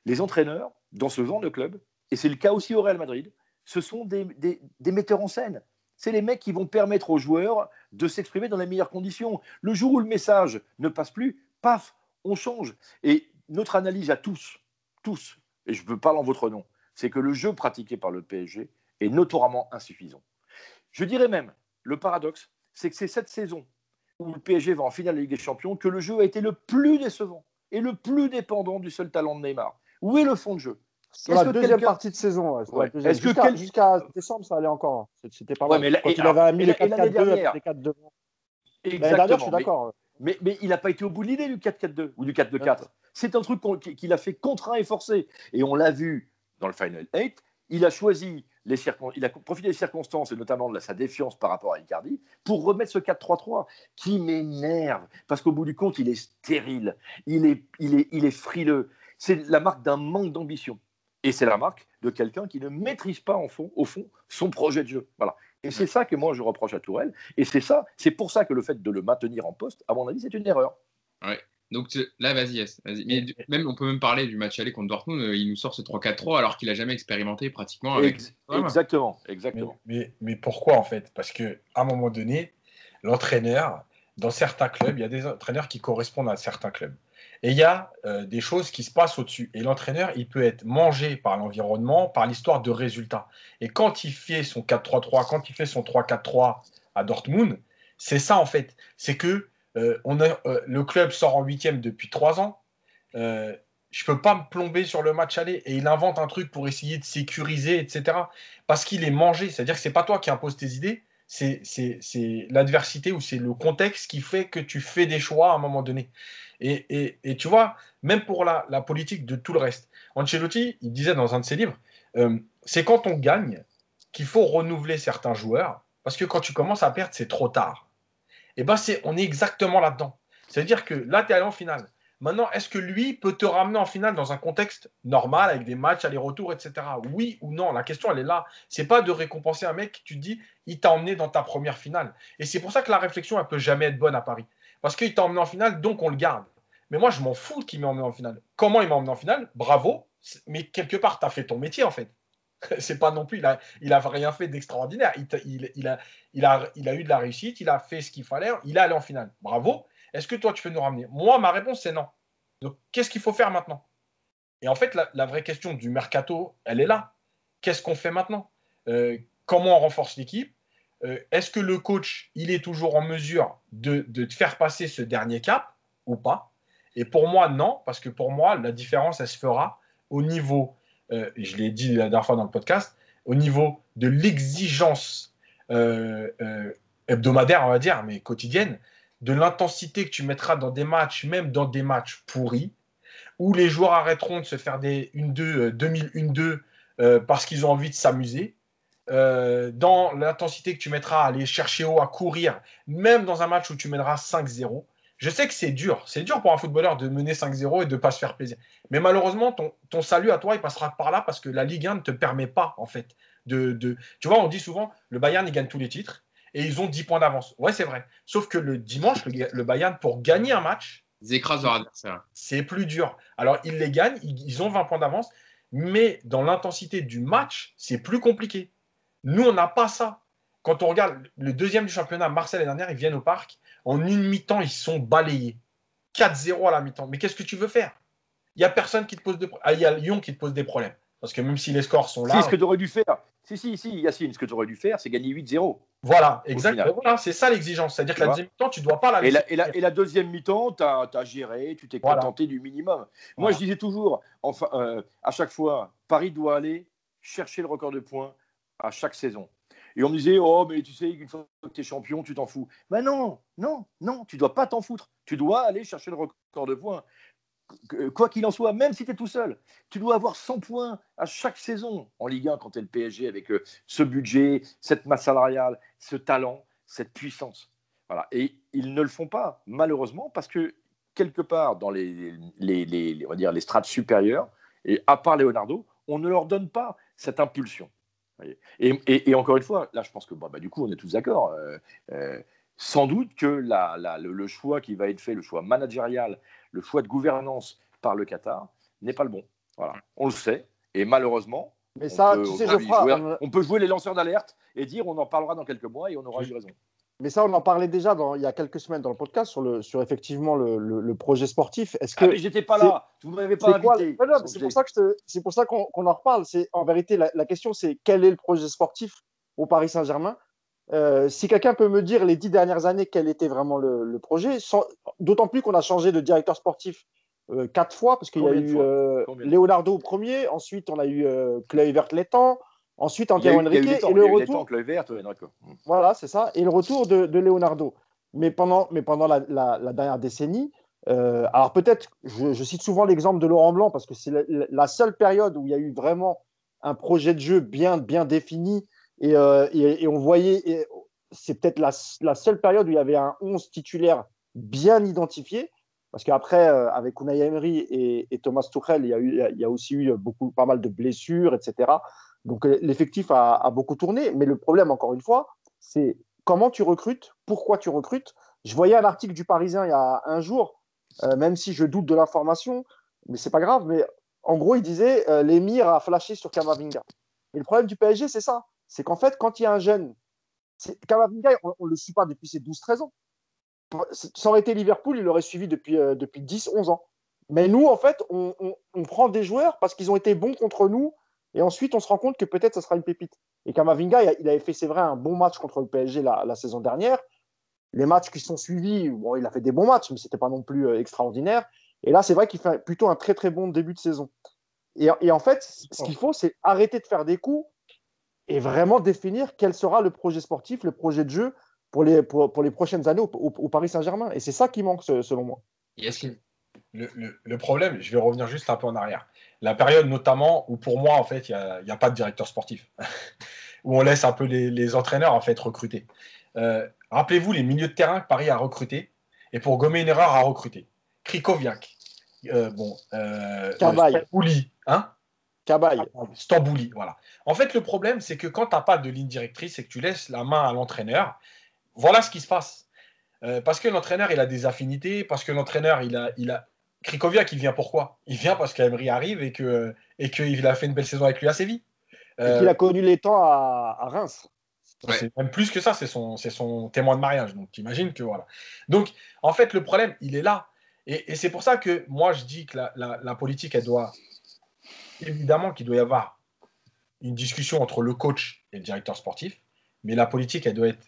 D: les entraîneurs, dans ce genre de club, et c'est le cas aussi au Real Madrid, ce sont des, des metteurs en scène. C'est les mecs qui vont permettre aux joueurs de s'exprimer dans les meilleures conditions. Le jour où le message ne passe plus, paf, on change. Et notre analyse à tous, tous, et je veux parler en votre nom, c'est que le jeu pratiqué par le PSG est notoirement insuffisant. Je dirais même, le paradoxe, c'est que c'est cette saison où le PSG va en finale de la Ligue des Champions que le jeu a été le plus décevant et le plus dépendant du seul talent de Neymar. Où est le fond de jeu?
B: Sur la deuxième partie de saison. Jusqu'à décembre, ça allait encore. C'était pas mal. mais Quand il avait mis les 4-4-2 les 4 devant.
D: Exactement. je suis d'accord. Mais, mais, il n'a pas été au bout de l'idée du 4-4-2 ou du 4-2-4. C'est un truc qu'il a fait contraint et forcé. Et on l'a vu dans le Final 8. Il a choisi il a profité des circonstances, et notamment de sa défiance par rapport à Icardi, pour remettre ce 4-3-3 qui m'énerve, parce qu'au bout du compte, il est stérile, il est, il est, il est frileux. C'est la marque d'un manque d'ambition. Et c'est la marque de quelqu'un qui ne maîtrise pas en fond, au fond son projet de jeu. Voilà. Et c'est ça que moi je reproche à Tourelle. Et c'est ça, c'est pour ça que le fait de le maintenir en poste, à mon avis, c'est une erreur.
A: Donc là, vas-y, Mais même, on peut même parler du match aller contre Dortmund. Euh, il nous sort ce 3-4-3 alors qu'il a jamais expérimenté pratiquement.
D: Exactement, exactement.
C: Mais, mais, pourquoi en fait? Parce que à un moment donné, l'entraîneur, dans certains clubs, il y a des entraîneurs qui correspondent à certains clubs. Et il y a euh, des choses qui se passent au-dessus. Et l'entraîneur, il peut être mangé par l'environnement, par l'histoire de résultats. Et quand il fait son 4-3-3, quand il fait son 3-4-3 à Dortmund, c'est ça en fait. C'est que euh, euh, le club sort en huitième depuis trois ans. Euh, je peux pas me plomber sur le match aller et il invente un truc pour essayer de sécuriser, etc. Parce qu'il est mangé. C'est-à-dire que c'est pas toi qui imposes tes idées, c'est l'adversité ou c'est le contexte qui fait que tu fais des choix à un moment donné. Et, tu vois, même pour la, politique de tout le reste. Ancelotti, il disait dans un de ses livres, c'est quand on gagne qu'il faut renouveler certains joueurs, parce que quand tu commences à perdre, c'est trop tard et eh ben on est exactement là-dedans. C'est-à-dire que là, tu es allé en finale. Maintenant, est-ce que lui peut te ramener en finale dans un contexte normal, avec des matchs, aller-retour, etc. Oui ou non? La question, elle est là. C'est pas de récompenser un mec qui, tu te dis, il t'a emmené dans ta première finale. Et c'est pour ça que la réflexion, elle peut jamais être bonne à Paris. Parce qu'il t'a emmené en finale, donc on le garde. Mais moi, je m'en fous qu'il m'ait emmené en finale. Comment il m'a emmené en finale? Bravo. Mais quelque part, tu as fait ton métier, en fait. [laughs] c'est pas non plus, il a, il a rien fait d'extraordinaire. Il, a, eu de la réussite, il a fait ce qu'il fallait, il est allé en finale. Bravo. Est-ce que toi, tu peux nous ramener? Moi, ma réponse, c'est non. Donc, qu'est-ce qu'il faut faire maintenant? Et en fait, la, vraie question du mercato, elle est là. Qu'est-ce qu'on fait maintenant? Euh, Comment on renforce l'équipe? Euh, Est-ce que le coach, il est toujours en mesure de, de faire passer ce dernier cap ou pas? Et pour moi, non, parce que pour moi, la différence, elle se fera au niveau euh, je l'ai dit la dernière fois dans le podcast, au niveau de l'exigence euh, euh, hebdomadaire, on va dire, mais quotidienne, de l'intensité que tu mettras dans des matchs, même dans des matchs pourris, où les joueurs arrêteront de se faire des 1-2, 2000 1-2 parce qu'ils ont envie de s'amuser. dans l'intensité que tu mettras à aller chercher haut, à courir, même dans un match où tu mèneras 5-0, je sais que c'est dur. C'est dur pour un footballeur de mener 5-0 et de ne pas se faire plaisir. Mais malheureusement, ton, ton, salut à toi, il passera par là parce que la Ligue 1 ne te permet pas, en fait. De, de... Tu vois, on dit souvent, le Bayern, il gagne tous les titres et ils ont 10 points d'avance. Ouais, c'est vrai. Sauf que le dimanche, le, Bayern, pour gagner un match,
A: ils écrasent leur adversaire.
C: C'est plus dur. Alors, ils les gagnent, ils ont 20 points d'avance, mais dans l'intensité du match, c'est plus compliqué. Nous, on n'a pas ça. Quand on regarde le deuxième du championnat, Marseille l'année dernière, ils viennent au parc. En une mi-temps, ils sont balayés. 4-0 à la mi-temps. Mais qu'est-ce que tu veux faire? Il n'y a personne qui te pose de ah, Il y a Lyon qui te pose des problèmes. Parce que même si les scores sont là.
D: Si, ce que tu aurais dû faire. Si, si, si, Yacine, ce que tu aurais dû faire, c'est gagner 8-0.
C: Voilà, exactement. Voilà, c'est ça l'exigence. C'est-à-dire que la deuxième mi-temps, tu ne dois pas la
D: et la, et, la, et la, deuxième mi-temps, tu as, géré, tu t'es contenté du minimum. Moi, je disais toujours, enfin, euh, à chaque fois, Paris doit aller chercher le record de points à chaque saison. Et on me disait, oh, mais tu sais, une fois que tu es champion, tu t'en fous. Mais non, non, non, tu dois pas t'en foutre. Tu dois aller chercher le record de points. Quoi qu'il en soit, même si tu es tout seul, tu dois avoir 100 points à chaque saison en Ligue 1 quand tu es le PSG avec euh, ce budget, cette masse salariale, ce talent, cette puissance. Voilà. Et ils ne le font pas, malheureusement, parce que quelque part dans les, les, les, on va dire, les strates supérieures, et à part Leonardo, on ne leur donne pas cette impulsion. Et, encore une fois, là, je pense que bah, du coup, on est tous d'accord. Euh, euh, sans doute que le, choix qui va être fait, le choix managérial, le choix de gouvernance par le Qatar, n'est pas le bon. Voilà, on le sait. Et malheureusement,
B: Mais ça, on, peut, tu sais,
D: jouer, on peut jouer les lanceurs d'alerte et dire on en parlera dans quelques mois et on aura eu raison.
B: Mais ça, on en parlait déjà dans, il y a quelques semaines dans le podcast sur, le, sur effectivement le, le, projet sportif.
D: Est-ce ah, que ah, mais j'étais pas là. Vous m'avez pas invité.
B: C'est pour ça que c'est pour ça qu'on en reparle. C'est en vérité la, question, c'est quel est le projet sportif au Paris Saint-Germain? Euh, si quelqu'un peut me dire les dix dernières années quel était vraiment le, projet, d'autant plus qu'on a changé de directeur sportif euh, quatre fois, parce qu'il y a eu euh, Leonardo au premier, ensuite on a eu Kluivert Létang, Ensuite, Antero Henrique et le retour. voilà, c'est ça. Et le retour de, Leonardo. Mais pendant, mais pendant la, dernière décennie, euh, alors peut-être, je, cite souvent l'exemple de Laurent Blanc parce que c'est la, seule période où il y a eu vraiment un projet de jeu bien, bien défini et, euh, on voyait, c'est peut-être la, seule période où il y avait un 11 titulaire bien identifié. Parce qu'après, euh, avec Unai Emery et, Thomas Tuchel, il y, a eu, il y a aussi eu beaucoup, pas mal de blessures, etc. Donc euh, l'effectif a, beaucoup tourné, mais le problème, encore une fois, c'est comment tu recrutes, pourquoi tu recrutes. Je voyais un article du Parisien il y a un jour même si je doute de l'information, mais c'est pas grave. Mais en gros, il disait l'émir a flashé sur Kamavinga. Et le problème du PSG, c'est ça. C'est qu'en fait, quand il y a un jeune, Kamavinga, on ne le suit pas depuis ses 12-13 ans. Ça aurait été Liverpool, il l'aurait suivi depuis, depuis 10-11 ans. Mais nous, en fait, on, prend des joueurs parce qu'ils ont été bons contre nous. Et ensuite, on se rend compte que peut-être ça sera une pépite. Et Kamavinga, il avait fait, c'est vrai, un bon match contre le PSG la, saison dernière. Les matchs qui sont suivis, bon, il a fait des bons matchs, mais ce n'était pas non plus euh, extraordinaire. Et là, c'est vrai qu'il fait plutôt un très très bon début de saison. Et, et en fait, ce qu'il faut, c'est arrêter de faire des coups et vraiment définir quel sera le projet sportif, le projet de jeu pour les, pour, les prochaines années au, Paris Saint-Germain. Et c'est ça qui manque, selon moi.
C: Le, le, le, problème, je vais revenir juste un peu en arrière. La période notamment où pour moi, en fait, il n'y a, a, pas de directeur sportif, [laughs] où on laisse un peu les, les entraîneurs en fait recruter. Euh, rappelez-vous les milieux de terrain que Paris a recruté et pour gommer une erreur a recruté. Krikoviak, euh, bon, euh, Stambouli, hein?
B: Cabaye.
C: Stambouli, voilà. En fait, le problème, c'est que quand tu n'as pas de ligne directrice et que tu laisses la main à l'entraîneur, voilà ce qui se passe. Euh, parce que l'entraîneur, il a des affinités, parce que l'entraîneur, il a, il a. Krikoviak, il vient pourquoi? Il vient parce qu'Emery arrive et que et qu'il a fait une belle saison avec lui à Séville.
B: Euh, et qu'il a connu les temps à, Reims.
C: C'est même plus que ça, c'est son, son témoin de mariage. Donc, tu imagines que voilà. Donc, en fait, le problème, il est là. Et, c'est pour ça que moi, je dis que la, politique, elle doit. Évidemment qu'il doit y avoir une discussion entre le coach et le directeur sportif, mais la politique, elle doit être.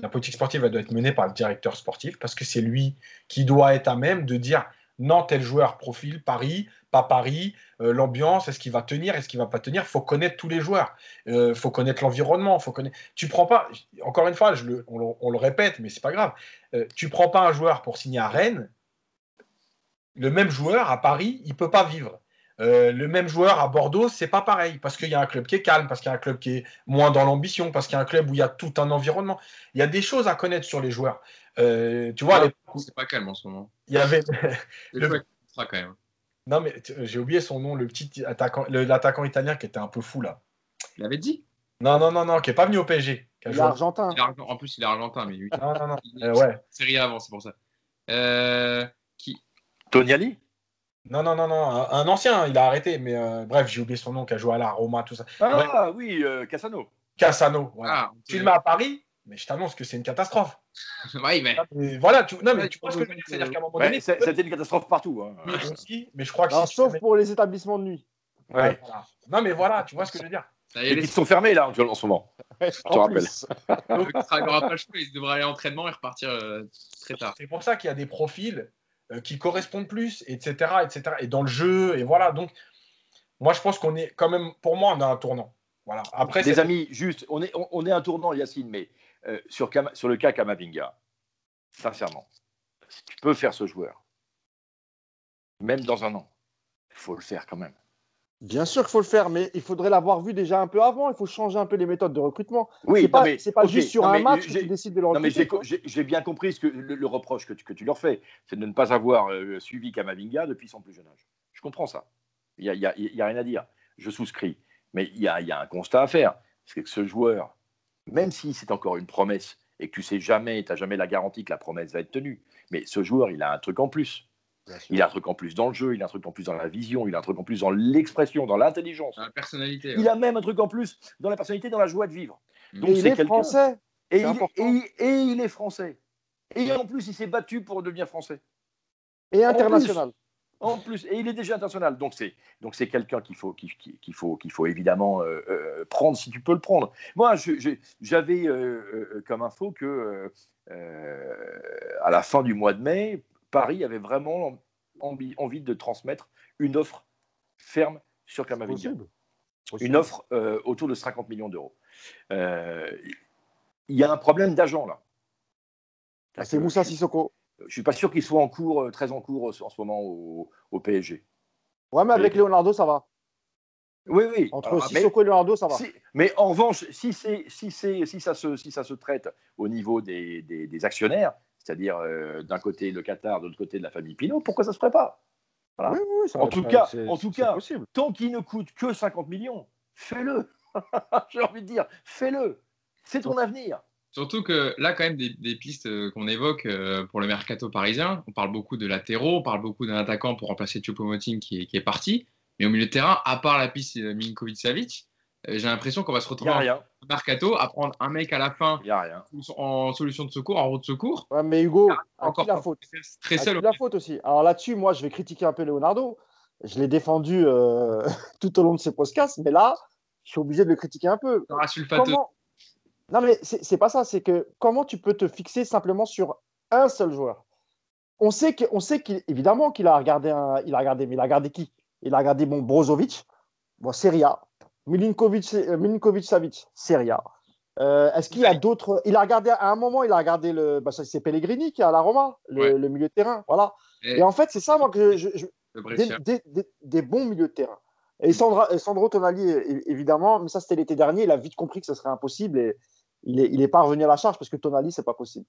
C: La politique sportive, elle doit être menée par le directeur sportif parce que c'est lui qui doit être à même de dire non, tel joueur, profil, Paris, pas Paris, euh, l'ambiance, est-ce qu'il va tenir, est-ce qu'il va pas tenir? Faut connaître tous les joueurs, euh, faut connaître l'environnement, faut connaître. Tu prends pas, encore une fois, on, le répète, mais c'est pas grave. Euh, tu prends pas un joueur pour signer à Rennes, le même joueur à Paris, il peut pas vivre. Le même joueur à Bordeaux, c'est pas pareil, parce qu'il y a un club qui est calme, parce qu'il y a un club qui est moins dans l'ambition, parce qu'il y a un club où il y a tout un environnement. Il y a des choses à connaître sur les joueurs. tu vois,
A: c'est pas calme en ce moment.
C: Il y avait.
A: le... quand même.
C: Non, mais j'ai oublié son nom, le petit attaquant, l'attaquant italien qui était un peu fou là.
A: Il avait dit?
C: Non, non, non, non, qui n'est pas venu au PSG.
B: Il est argentin.
A: En plus, il est argentin, mais lui.
C: Non, non, non. [laughs]
A: Euh, ouais. Série avant, c'est pour ça. Euh, qui?
D: Toniali?
C: Non, non, non, non, un, ancien, il a arrêté, mais euh, bref, j'ai oublié son nom, qui a joué à la Roma, tout ça.
D: Ah oui, Cassano.
C: Cassano, voilà. Ah, tu le mets à Paris, mais je t'annonce que c'est une catastrophe. [laughs]
A: oui, mais...
C: Voilà, tu, non, mais tu vois ce que je veux dire, c'est-à-dire qu'à un moment donné.
D: C'était une catastrophe partout. Hein.
C: mais je crois que.
B: sauf pour les établissements de nuit.
C: Ouais. Non, mais voilà, tu vois ce que je veux dire.
D: Et ils sont fermés là en ce moment. je te rappelle.
A: Donc, il n'aura pas le choix, il devrait aller à l'entraînement et repartir euh, très tard.
C: C'est pour ça qu'il y a des profils euh, qui correspondent plus, etc., etc. Et dans le jeu, et voilà. Donc, moi, je pense qu'on est quand même, pour moi, on a un tournant. Voilà.
D: Après, les amis, juste, on est, on, est un tournant, Yacine, mais euh, sur, sur, le cas Kamavinga, sincèrement, si tu peux faire ce joueur, même dans un an, il faut le faire quand même.
B: Bien sûr qu'il faut le faire, mais il faudrait l'avoir vu déjà un peu avant. Il faut changer un peu les méthodes de recrutement.
D: Oui,
B: c'est
D: pas,
B: pas juste sur un match que tu décides de le recruter.
D: Non, mais j'ai bien compris ce que, le, reproche que tu, que tu, leur fais, c'est de ne pas avoir euh, suivi Kamavinga depuis son plus jeune âge. Je comprends ça. Il n'y a, y a, rien à dire. Je souscris. Mais il y a, y a, un constat à faire. C'est que ce joueur, même si c'est encore une promesse et que tu sais jamais, tu n'as jamais la garantie que la promesse va être tenue, mais ce joueur, il a un truc en plus. Il a un truc en plus dans le jeu, il a un truc en plus dans la vision, il a un truc en plus dans l'expression, dans l'intelligence.
A: Dans la personnalité.
D: Il a même un truc en plus dans la personnalité, dans la joie de vivre.
B: Donc il est français.
D: Et, il, est français. Et en plus, il s'est battu pour devenir français.
B: Et international.
D: En plus, et il est déjà international. Donc c'est donc c'est quelqu'un qu'il faut qu'il faut qu'il faut évidemment euh, euh, prendre si tu peux le prendre. Moi, j'avais euh, comme info que à la fin du mois de mai, Paris avait vraiment envie, envie de transmettre une offre ferme sur Kamavinga. Une offre autour de 50 millions d'euros. Il y a un problème d'agent là.
B: Ah, c'est Moussa Sissoko
D: je ne suis pas sûr qu'il soit en cours, euh, très en cours euh, en ce moment au, PSG.
B: Ouais, mais avec Leonardo, ça va.
D: Oui, oui.
B: Entre Sissoko et Leonardo, ça va.
D: mais en revanche, si, si, si, ça se, si ça se traite au niveau des, des, actionnaires, c'est-à-dire euh, d'un côté le Qatar, de l'autre côté de la famille Pinot, pourquoi ça ne se ferait pas?
B: Oui, oui,
D: En tout cas, en tout cas tant qu'il ne coûte que 50 millions, fais-le. [laughs] J'ai envie de dire, fais-le. C'est ton avenir.
A: Surtout que là, quand même, des, pistes euh, qu'on évoque euh, pour le mercato parisien, on parle beaucoup de latéraux, on parle beaucoup d'un attaquant pour remplacer Choupo-Moting qui, qui, est parti. Mais au milieu de terrain, à part la piste Milinkovic-Savic, j'ai l'impression qu'on va se retrouver
D: en
A: mercato à prendre un mec à la fin en solution de secours, en route de secours.
B: Ouais, mais Hugo, encore la faute? Très seul. la faute aussi? Alors là-dessus, moi, je vais critiquer un peu Leonardo. Je l'ai défendu euh, [laughs] tout au long de ces podcasts, mais là, je suis obligé de le critiquer un peu. Comment... Non, mais c'est pas ça. C'est que comment tu peux te fixer simplement sur un seul joueur? On sait qu'évidemment qu'il a regardé un, il a regardé, mais il a regardé qui? Il a regardé bon Brozovic, bon Serie A, Milinkovic, euh, Milinkovic Savic, Serie A. Euh, est-ce qu'il y a d'autres Il a regardé à un moment, il a regardé le. Bah, c'est Pellegrini qui est à la Roma, le, milieu de terrain. Voilà. Et, en fait, c'est ça, moi, que je, des, bons milieux de terrain. Et Sandro Tonali, évidemment, mais ça c'était l'été dernier, il a vite compris que ce serait impossible et il n'est il est pas revenu à la charge parce que Tonali, c'est pas possible.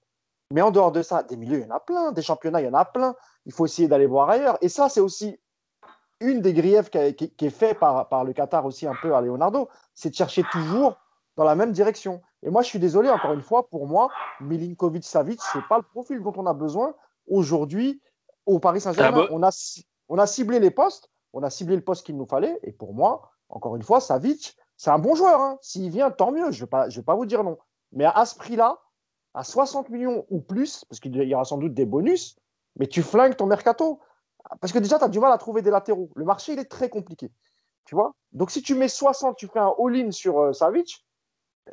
B: Mais en dehors de ça, des milieux, il y en a plein, des championnats, il y en a plein. Il faut essayer d'aller voir ailleurs. Et ça, c'est aussi une des griefs qui, est fait par, par, le Qatar aussi un peu à Leonardo, c'est de chercher toujours dans la même direction. Et moi, je suis désolé, encore une fois, pour moi, Milinkovic-Savic, ce n'est pas le profil dont on a besoin aujourd'hui au Paris Saint-Germain. On a, on a ciblé les postes, on a ciblé le poste qu'il nous fallait. Et pour moi, encore une fois, Savic, c'est un bon joueur. Hein. S'il vient, tant mieux. Je ne vais, vais, pas vous dire non. Mais à ce prix-là, à 60 millions ou plus, parce qu'il y aura sans doute des bonus, mais tu flingues ton mercato. Parce que déjà, tu as du mal à trouver des latéraux. Le marché, il est très compliqué. Tu vois? Donc, si tu mets 60, tu fais un all-in sur euh, Savic,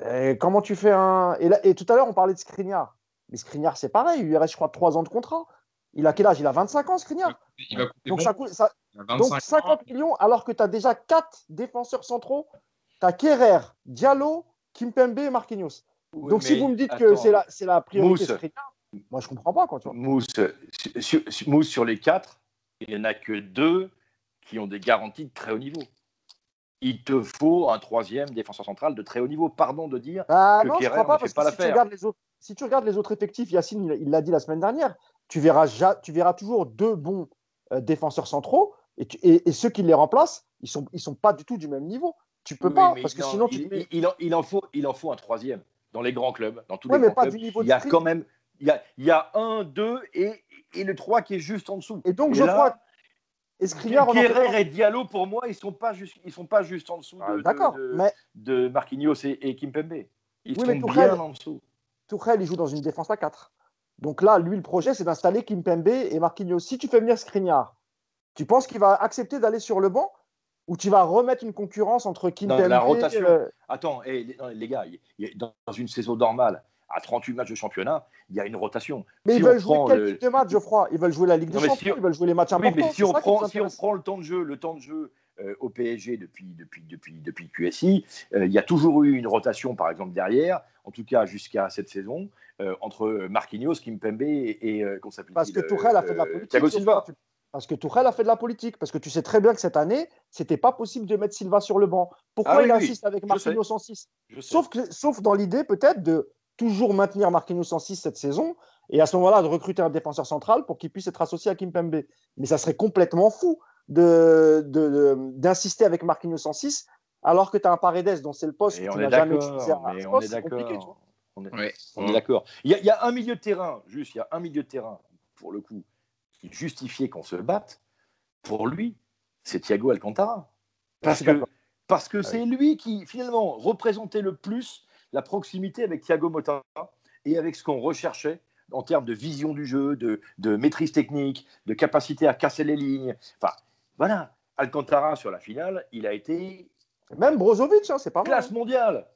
B: eh, comment tu fais un. Et, et tout à l'heure, on parlait de Skriniar. Mais Skriniar, c'est pareil. Il lui reste, je crois, 3 ans de contrat. Il a quel âge? Il a 25 ans, Skriniar donc, ça coûte, donc 50 millions alors que tu as déjà 4 défenseurs centraux. Tu as Kerrer, Diallo, Kimpembe et Marquinhos. donc si vous me dites que c'est la, la priorité Skriniar, moi je comprends pas. Quoi, tu vois.
D: Mousse, sur, Mousse sur les 4, il n'y en a que 2 qui ont des garanties de très haut niveau. Il te faut un troisième défenseur central de très haut niveau. Pardon de dire
B: ah, que non, Kerrer ne fait pas l'affaire. Si tu regardes les autres effectifs, Yacine, il l'a dit la semaine dernière, tu verras, tu verras toujours deux bons euh, défenseurs centraux et, ceux qui les remplacent, ils sont, ils sont pas du tout du même niveau. Tu peux pas, parce que sinon
D: tu il, il, en, faut, il en faut un troisième dans les grands clubs, dans tous les grands clubs. il y a quand même, il y a, y a un, deux et, et le trois qui est juste en dessous.
B: Et donc je crois.
D: Kerrer et Diallo, pour moi, ils sont pas juste, ils sont pas juste en dessous de, ah, de, mais... de Marquinhos et, et Kimpembe. Ils sont bien en dessous.
B: Tourelle, il joue dans une défense à 4. Donc là, lui, le projet, c'est d'installer Kimpembe et Marquinhos. Si tu fais venir Skriniar, tu penses qu'il va accepter d'aller sur le banc ou tu vas remettre une concurrence entre Kimpembe
D: et... la rotation. Euh, Attends, les, gars, dans une saison normale, à 38 matchs de championnat, il y a une rotation.
B: Mais ils veulent jouer quel type de match, Geoffroy Ils veulent jouer la Ligue des Champions, ils veulent jouer les matchs importants.
D: mais si on, prend, si on prend le temps de jeu, le temps de jeu euh, au PSG depuis, depuis, depuis, depuis QSI, euh, il y a toujours eu une rotation, par exemple, derrière, en tout cas jusqu'à cette saison. Euh, entre Marquinhos, Kimpembe et, et
B: qu'on s'appelle Parce que Tourelle a fait de la politique. Silva. Parce que Tourelle a fait de la politique. Parce que tu sais très bien que cette année, c'était pas possible de mettre Silva sur le banc. Pourquoi ah il insiste avec Marquinhos en 6 sauf, que, sauf dans l'idée peut-être de toujours maintenir Marquinhos en 6 cette saison et à ce moment-là de recruter un défenseur central pour qu'il puisse être associé à Kimpembe. Mais ça serait complètement fou d'insister de, de, avec Marquinhos en 6 alors que tu as un Paredes dont c'est le poste que tu n'as jamais utilisé à
D: on est d'accord. On est, d'accord. Il, y, a un milieu de terrain, juste, il y a un milieu de terrain, pour le coup, qui justifiait qu'on se batte. Pour lui, c'est Thiago Alcantara. Parce que parce que c'est lui qui, finalement, représentait le plus la proximité avec Thiago Motta et avec ce qu'on recherchait en termes de vision du jeu, de, maîtrise technique, de capacité à casser les lignes. Enfin, voilà, Alcantara sur la finale, il a été.
B: Même Brozovic, hein, c'est pas
D: mal. Classe mondiale.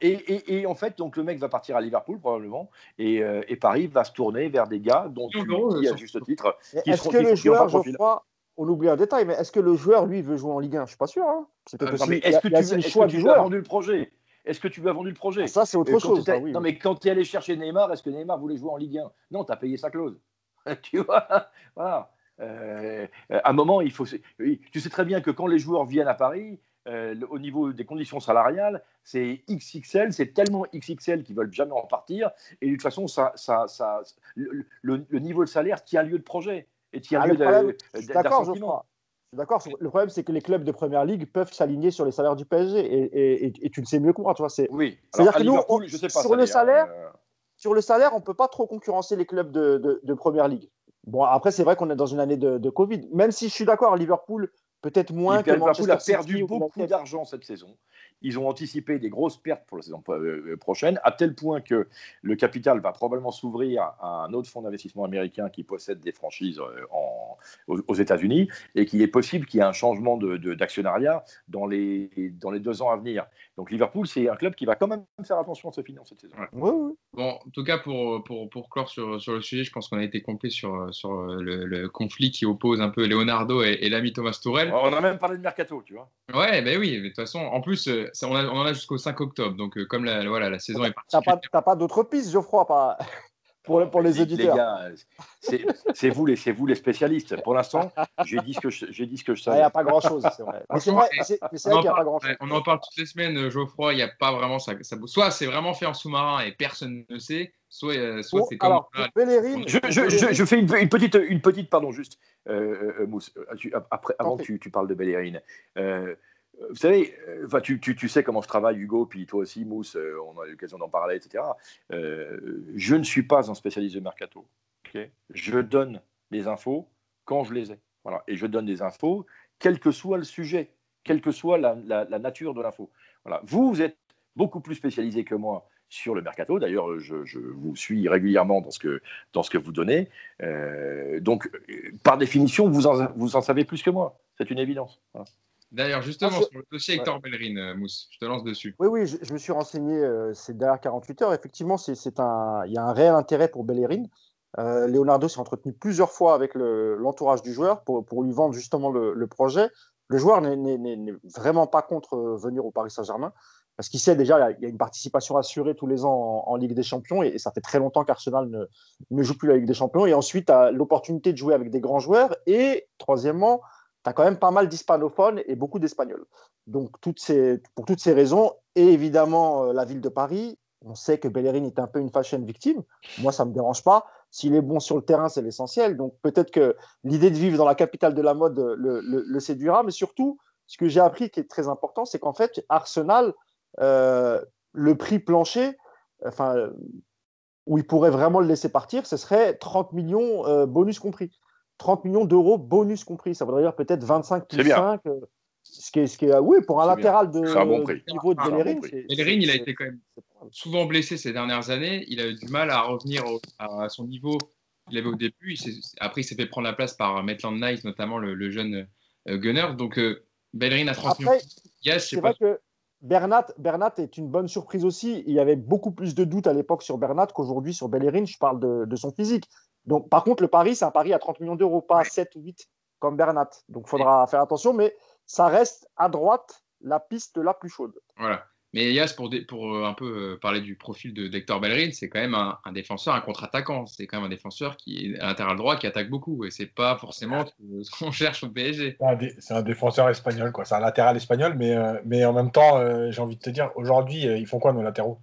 D: Et, en fait, donc le mec va partir à Liverpool probablement, et, euh, Paris va se tourner vers des gars dont tu dis à juste titre.
B: Est-ce que le joueur, je crois, on oublie un détail, mais est-ce que le joueur, lui, veut jouer en Ligue 1 Je suis pas sûr. Hein.
D: Euh, est-ce que, tu, as vendu le projet? Est-ce que tu as vendu le projet
B: Ça, c'est autre chose.
D: non, mais quand tu es allé chercher Neymar, est-ce que Neymar voulait jouer en Ligue 1 Non, tu as payé sa clause. [laughs] tu vois? Voilà. Euh, à un moment, il faut. Tu sais très bien que quand les joueurs viennent à Paris, euh, au niveau des conditions salariales, c'est XXL, c'est tellement XXL qu'ils veulent jamais en partir. Et de toute façon, ça, ça, ça le, niveau de salaire tient lieu de projet et tient ah, lieu
B: D'accord, D'accord. Le problème, c'est que les clubs de première ligue peuvent s'aligner sur les salaires du PSG et, et, tu le sais mieux que moi. Tu vois, c'est.
D: Oui.
B: C'est-à-dire que nous, je sais pas, sur le salaire, euh, sur le salaire, on ne peut pas trop concurrencer les clubs de, de, Première Ligue. Bon, après, c'est vrai qu'on est dans une année de, de, Covid. Même si je suis d'accord, Liverpool, peut-être moins que
D: Liverpool a perdu beaucoup d'argent cette saison. Ils ont anticipé des grosses pertes pour la saison euh, prochaine, à tel point que le capital va probablement s'ouvrir à un autre fonds d'investissement américain qui possède des franchises euh, en, aux, États-Unis et qu'il est possible qu'il y ait un changement d'actionnariat de, dans, les, dans les deux ans à venir. Donc Liverpool, c'est un club qui va quand même faire attention à ses finances cette saison.
A: Bon, en tout cas, pour, pour, pour clore sur, sur, le sujet, je pense qu'on a été complet sur, sur le, conflit qui oppose un peu Leonardo et, l'ami Thomas
D: On a même parlé de mercato, tu vois.
A: Ouais, ben oui, mais de toute façon, en plus, euh, on, en a jusqu'au 5 octobre. Donc, euh, comme la, voilà, la saison est
B: partie. Tu n'as pas, d'autres pistes, Geoffroy, pas pour, pour les, auditeurs.
D: Les gars, c'est vous, les, vous les spécialistes. Pour l'instant, j'ai dit ce que je, dit ce que je savais.
B: Il n'y a pas grand-chose, c'est vrai. Mais c'est vrai, qu'il n'y a pas grand-chose.
A: On en parle toutes les semaines, euh, Geoffroy. Il n'y a pas vraiment ça. ça soit c'est vraiment fait en sous-marin et personne ne sait, soit, euh, soit c'est comme. Alors,
D: je, je, je, fais une, une, petite, une petite, pardon, juste, euh, Mousse, après, avant que tu, tu, parles de Bellerin. Euh, vous savez, euh, enfin, tu, tu, sais comment je travaille, Hugo, puis toi aussi, Mousse, euh, on a eu l'occasion d'en parler, etc. Je ne suis pas un spécialiste de mercato. je donne les infos quand je les ai. Voilà. Et je donne des infos, quel que soit le sujet, quelle que soit la, la, nature de l'info. Voilà. Vous, vous êtes beaucoup plus spécialisé que moi sur le mercato. D'ailleurs, je, je, vous suis régulièrement dans ce que, dans ce que vous donnez. donc, par définition, vous en, vous en savez plus que moi. C'est une évidence.
A: D'ailleurs, justement, sur le dossier Hector Bellerin, euh, Mousse, je te lance dessus.
B: Oui, oui, je, me suis renseigné euh, ces dernières 48 heures. Effectivement, c'est un, il y a un réel intérêt pour Bellerin. Euh, Leonardo s'est entretenu plusieurs fois avec l'entourage du joueur pour, pour, lui vendre justement le, projet. Le joueur n'est vraiment pas contre venir au Paris Saint-Germain parce qu'il sait déjà il y a une participation assurée tous les ans en, Ligue des Champions et, ça fait très longtemps qu'Arsenal ne, ne, joue plus la Ligue des Champions. Et ensuite, l'opportunité de jouer avec des grands joueurs. Et troisièmement, tu as quand même pas mal d'hispanophones et beaucoup d'espagnols. Donc, pour toutes ces raisons, et évidemment euh, la ville de Paris, on sait que Bellerin est un peu une fashion victime. Moi, ça ne me dérange pas. S'il est bon sur le terrain, c'est l'essentiel. Donc, peut-être que l'idée de vivre dans la capitale de la mode le, séduira. Mais surtout, ce que j'ai appris qui est très important, c'est qu'en fait, Arsenal, euh, le prix plancher, enfin, où il pourrait vraiment le laisser partir, ce serait 30 millions, euh, bonus compris. 30 millions d'euros, bonus compris. Ça voudrait dire peut-être 25 plus 5. Euh, ce qui est, ce qui est, ah oui, pour un latéral de niveau de Bellerin.
A: Bellerin, il a été quand même souvent blessé ces dernières années. Il a eu du mal à revenir à son niveau qu'il avait au début. après, il s'est fait prendre la place par Maitland Nice, notamment le, jeune euh, Gunner. Donc, euh, Bellerin a 30 millions.
B: c'est vrai que Bernat, Bernat est une bonne surprise aussi. Il y avait beaucoup plus de doutes à l'époque sur Bernat qu'aujourd'hui sur Bellerin. Je parle de, de, son physique. Donc, par contre, le pari, c'est un pari à 30 millions d'euros, pas à 7 ou 8 comme Bernat. Donc, il faudra faire attention, mais ça reste à droite la piste la plus chaude.
A: Voilà. Mais Yas, pour, pour euh, un peu euh, parler du profil de d'Hector Bellerin, c'est quand même un, défenseur, un contre-attaquant. C'est quand même un défenseur qui est à latéral droit, qui attaque beaucoup. Et c'est pas forcément ce qu'on [laughs] cherche au PSG.
C: C'est un, défenseur espagnol, quoi. C'est un latéral espagnol, mais, euh, mais en même temps, j'ai envie de te dire, aujourd'hui, ils font quoi nos latéraux?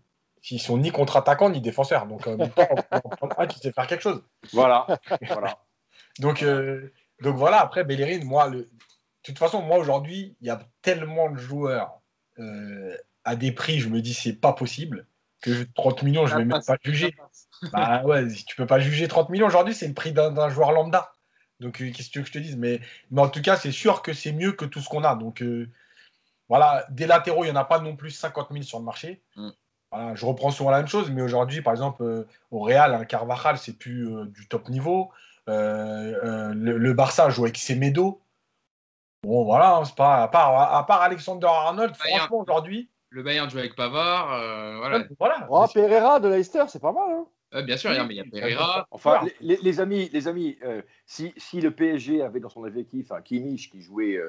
C: S'ils sont ni contre-attaquants ni défenseurs. Donc, euh, un qui sait faire quelque chose?
D: Voilà. [laughs] voilà.
C: donc, euh, donc voilà, après, Bellerin, moi, le... de toute façon, moi aujourd'hui, il y a tellement de joueurs euh, à des prix, je me dis, c'est pas possible, que 30 millions, je ne vais même pas juger. [laughs] Bah ouais, tu peux pas juger 30 millions aujourd'hui, c'est le prix d'un joueur lambda. Donc, qu'est-ce que tu veux que je te dise? Mais, mais en tout cas, c'est sûr que c'est mieux que tout ce qu'on a. Donc, voilà, des latéraux, il n'y en a pas non plus 50 000 sur le marché. Mm je reprends souvent la même chose, mais aujourd'hui, par exemple, euh, au Real, un Carvajal, c'est plus euh, du top niveau. Euh, le, Barça joue avec Semedo. Bon, voilà, hein, c'est pas à part, à part Alexander Arnold, franchement, aujourd'hui.
A: Le Bayern joue avec Pavard. voilà.
B: voilà. Oh, Pereira de Leicester, c'est pas mal. Hein
A: bien sûr, mais il y a Pereira.
D: Enfin, les, amis, les amis si, si, le PSG avait dans son effectif un Kimmich qui jouait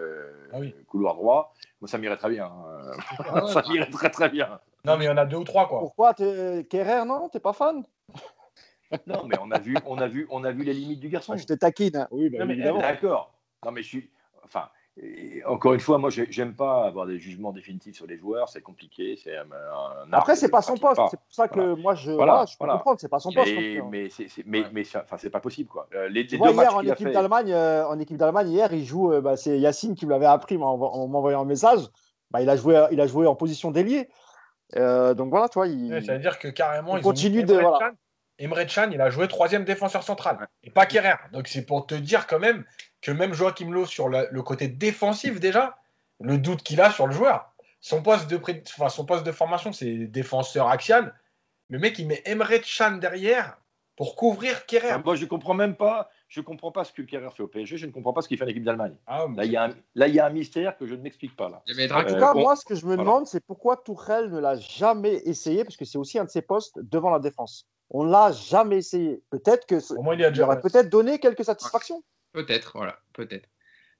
D: ah couloir droit, moi, ça m'irait très bien. Hein. Ah [laughs] ça m'irait très très bien.
C: Non, mais il y en a deux ou trois, quoi.
B: Pourquoi Kerrer, non? T'es pas fan? [laughs]
D: Non, mais on a, vu, on, a vu, on a vu les limites du garçon.
B: Ah, je te taquine. Hein.
D: Oui, bah, évidemment. D'accord. Non, mais je suis. Enfin, encore une fois, moi, j'aime pas avoir des jugements définitifs sur les joueurs. C'est compliqué. C'est un,
B: Après, c'est pas son poste. C'est pour ça que moi, je, voilà, je peux comprendre. C'est pas son poste.
D: Mais, mais c'est mais, mais, enfin, c'est pas possible, quoi.
B: Euh, les, les deux hier, en équipe d'Allemagne, euh, en équipe d'Allemagne, hier, il joue. Euh, bah, c'est Yacine qui me l'avait appris en m'envoyant un message. Bah, il, a joué, il a joué en position d'ailier. Euh, donc voilà, toi, il...
C: Ouais, ça veut dire que carrément,
B: Il
C: ils
B: continue de-
C: Emre
B: voilà.
C: Can, il a joué troisième défenseur central et pas Kerrer. Donc c'est pour te dire quand même que même Joachim Lowe sur la- le côté défensif déjà, le doute qu'il a sur le joueur. Son poste de, enfin, son poste de formation, c'est défenseur axial. Le mec, il met Emre Can derrière pour couvrir Kerrer.
D: Moi, je comprends même pas. Je comprends pas ce que Kerrer fait au PSG. Je ne comprends pas ce qu'il fait en équipe d'Allemagne.
C: Ah,
D: Là, il y a un, là, il y a un mystère que je ne m'explique pas là.
A: Mais
B: En tout
D: Euh,
B: cas, moi, ce que je me
D: voilà.
B: demande, c'est pourquoi Tourelle ne l'a jamais essayé, parce que c'est aussi un de ses postes devant la défense. On l'a jamais essayé. Peut-être que ce-
C: Au moins, il y a
B: il
C: déjà.
B: aurait peut-être donné quelques satisfactions.
A: Peut-être, voilà, peut-être.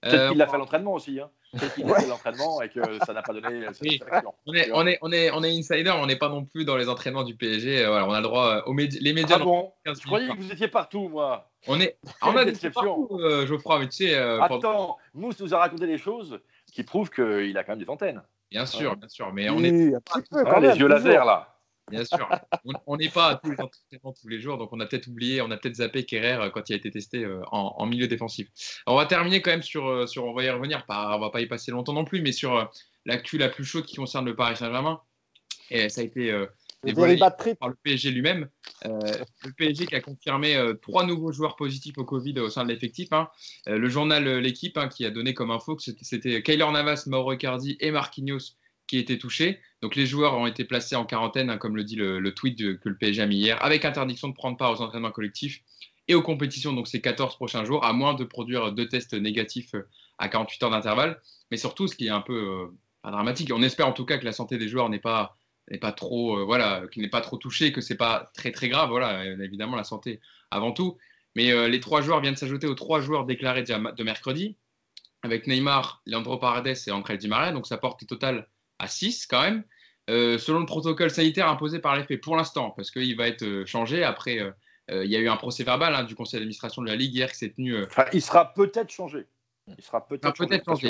D: Peut-être
A: Euh,
D: qu'il a fait l'entraînement aussi. Hein. Peut-être qu'il a fait l'entraînement et que ça n'a pas donné [laughs] satisfaction.
A: on est, on est, on est, on est insider, on n'est pas non plus dans les entraînements du PSG. euh, voilà, on a le droit euh, aux médias, les médias.
D: Ah bon
A: 15
D: Je croyais que vous étiez partout, moi.
A: On est, Ah, on a des
D: déception.
A: partout, euh, Geoffroy, mais tu sais, euh, pendant-
D: Attends, Mousse nous a raconté des choses qui prouvent qu'il a quand même des antennes.
A: bien sûr, bien sûr, mais on
B: Oui,
A: est,
B: un petit peu quand
D: les
B: même,
D: yeux
B: toujours.
D: laser, là.
A: Bien sûr, on- n'est pas à tous les entraînements tous les jours, donc on a peut-être oublié, on a peut-être zappé Kerrer euh, quand il a été testé euh, en, en milieu défensif. Alors, on va terminer quand même sur, euh, sur, on va y revenir, pas, on va pas y passer longtemps non plus, mais sur l'actu la plus chaude qui concerne le Paris Saint-Germain. Et ça a été euh, dévoilé par le PSG lui-même. Euh, le PSG qui a confirmé euh, trois nouveaux joueurs positifs au Covid au sein de l'effectif. hein. Le journal L'équipe hein, qui a donné comme info que c'était- Kyler Navas, Mauro Icardi et Marquinhos qui étaient touchés. Donc les joueurs ont été placés en quarantaine, hein, comme le dit le, le tweet de- que le PSG a mis hier, avec interdiction de prendre part aux entraînements collectifs et aux compétitions, donc ces 14 prochains jours, à moins de produire deux tests négatifs euh, à 48 heures d'intervalle. Mais surtout, ce qui est un peu euh, dramatique, on espère en tout cas que la santé des joueurs n'est pas n'est pas trop euh, voilà qu'il n'est pas trop touché que c'est pas très très grave voilà euh, évidemment la santé avant tout mais les trois joueurs viennent s'ajouter aux trois joueurs déclarés de mercredi avec Neymar, Leandro Paredes et André Di Maria donc ça porte au total à 6 quand même Euh, selon le protocole sanitaire imposé par l'FP pour l'instant parce qu'il va être euh, changé après euh, il y a eu un procès verbal hein, du conseil d'administration de la Ligue hier qui s'est tenu
D: Enfin, il sera peut-être changé. Il sera peut-être changé.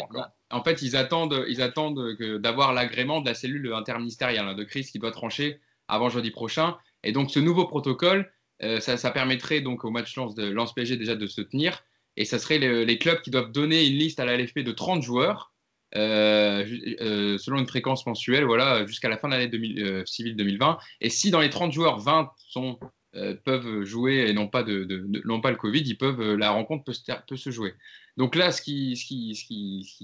A: En fait, ils attendent, ils attendent d'avoir l'agrément de la cellule interministérielle hein, de crise qui doit trancher avant jeudi prochain. Et donc, ce nouveau protocole, euh, ça, ça permettrait donc au match lance de lance PSG déjà de se tenir. Et ça serait le- les clubs qui doivent donner une liste à la LFP de 30 joueurs euh, euh, selon une fréquence mensuelle, voilà, jusqu'à la fin de l'année 2000, euh, civile 2020. Et si dans les 30 joueurs, 20 sont, euh, peuvent jouer et n'ont pas, le Covid, ils peuvent, la rencontre peut se, jouer. Donc là, ce qui,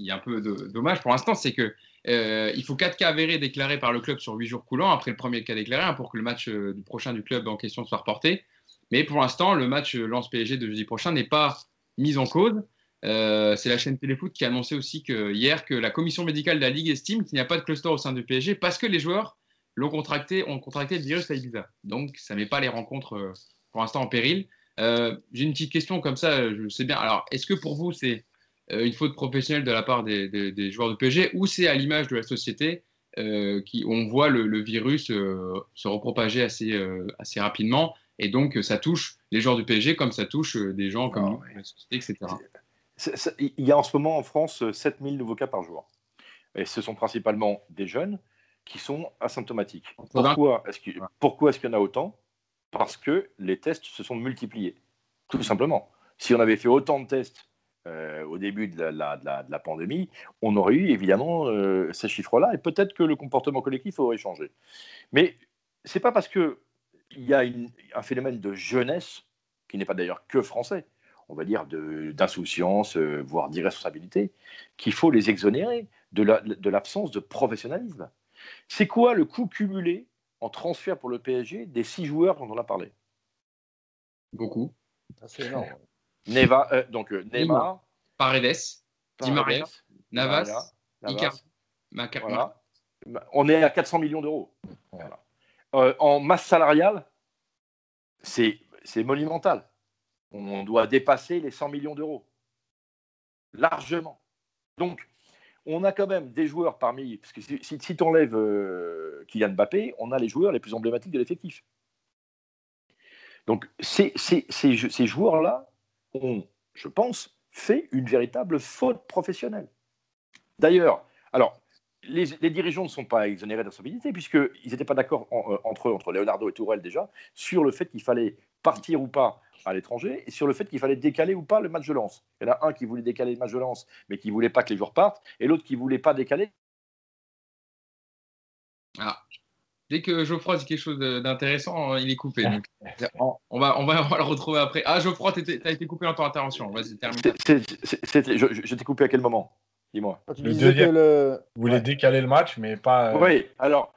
A: est un peu dommage pour l'instant, c'est que il faut 4 cas avérés déclarés par le club sur 8 jours coulants après le premier cas déclaré hein, pour que le match du prochain du club en question soit reporté. Mais pour l'instant, le match lance PSG de jeudi prochain n'est pas mis en cause. Euh, c'est la chaîne Téléfoot qui a annoncé aussi que, hier que la commission médicale de la Ligue estime qu'il n'y a pas de cluster au sein du PSG parce que les joueurs l'ont contracté, ont contracté le virus à Ibiza. Donc, ça ne met pas les rencontres euh, pour l'instant en péril. Euh, J'ai une petite question comme ça, je sais bien. Alors, est-ce que pour vous, c'est une faute professionnelle de la part des, des- des joueurs du PSG ou c'est à l'image de la société euh, qui, on voit le, le virus se repropager assez, assez rapidement et donc ça touche les joueurs du PSG comme ça touche des gens comme
D: Ah,
A: nous,
D: ouais.
A: la société, etc.
D: Il y a en ce moment en France 7000 nouveaux cas par jour. Et ce sont principalement des jeunes qui sont asymptomatiques. Pourquoi est-ce qu'il y en a autant? Parce que les tests se sont multipliés. Tout simplement. Si on avait fait autant de tests euh, au début de la, la- de la- de la pandémie, on aurait eu évidemment euh, ces chiffres-là et peut-être que le comportement collectif aurait changé. Mais c'est pas parce que il y a une- un phénomène de jeunesse qui n'est pas d'ailleurs que français, on va dire d'insouciance, euh, voire d'irresponsabilité, qu'il faut les exonérer de la- de l'absence de professionnalisme. C'est quoi le coût cumulé en transfert pour le PSG des six joueurs dont on a parlé?
A: Beaucoup.
B: Ah, C'est énorme.
D: Neva, euh, donc euh, Neymar,
A: Paredes, Di Maria,
D: Paredes,
A: Navas,
D: Navas,
A: Icardi, Maca-
D: voilà. On est à 400 millions d'euros. Voilà. Euh, en masse salariale, c'est monumental. On doit dépasser les 100 millions d'euros. Largement. Donc, on a quand même des joueurs parmi. Parce que si, si, tu enlèves euh, Kylian Mbappé, on a les joueurs les plus emblématiques de l'effectif. Donc, ces, joueurs-là ont, je pense, fait une véritable faute professionnelle. D'ailleurs, alors, les, dirigeants ne sont pas exonérés de puisqu'ils n'étaient pas d'accord euh, entre eux, entre Leonardo et Tourelle déjà, sur le fait qu'il fallait partir ou pas à l'étranger, et sur le fait qu'il fallait décaler ou pas le match de lance. Il y en a un qui voulait décaler le match de lance, mais qui ne voulait pas que les joueurs partent, et l'autre qui ne voulait pas décaler.
A: Ah, Dès que Geoffroy dit quelque chose d'intéressant, il est coupé. [laughs] on, va, on, va, le retrouver après. Ah, Geoffroy, tu as été coupé dans ton intervention. Vas-y, termine.
D: Je, t'ai coupé à quel moment? Dis-moi.
C: Le deuxième. Le... Vous voulez décaler le match, mais pas.
D: Euh, oui, alors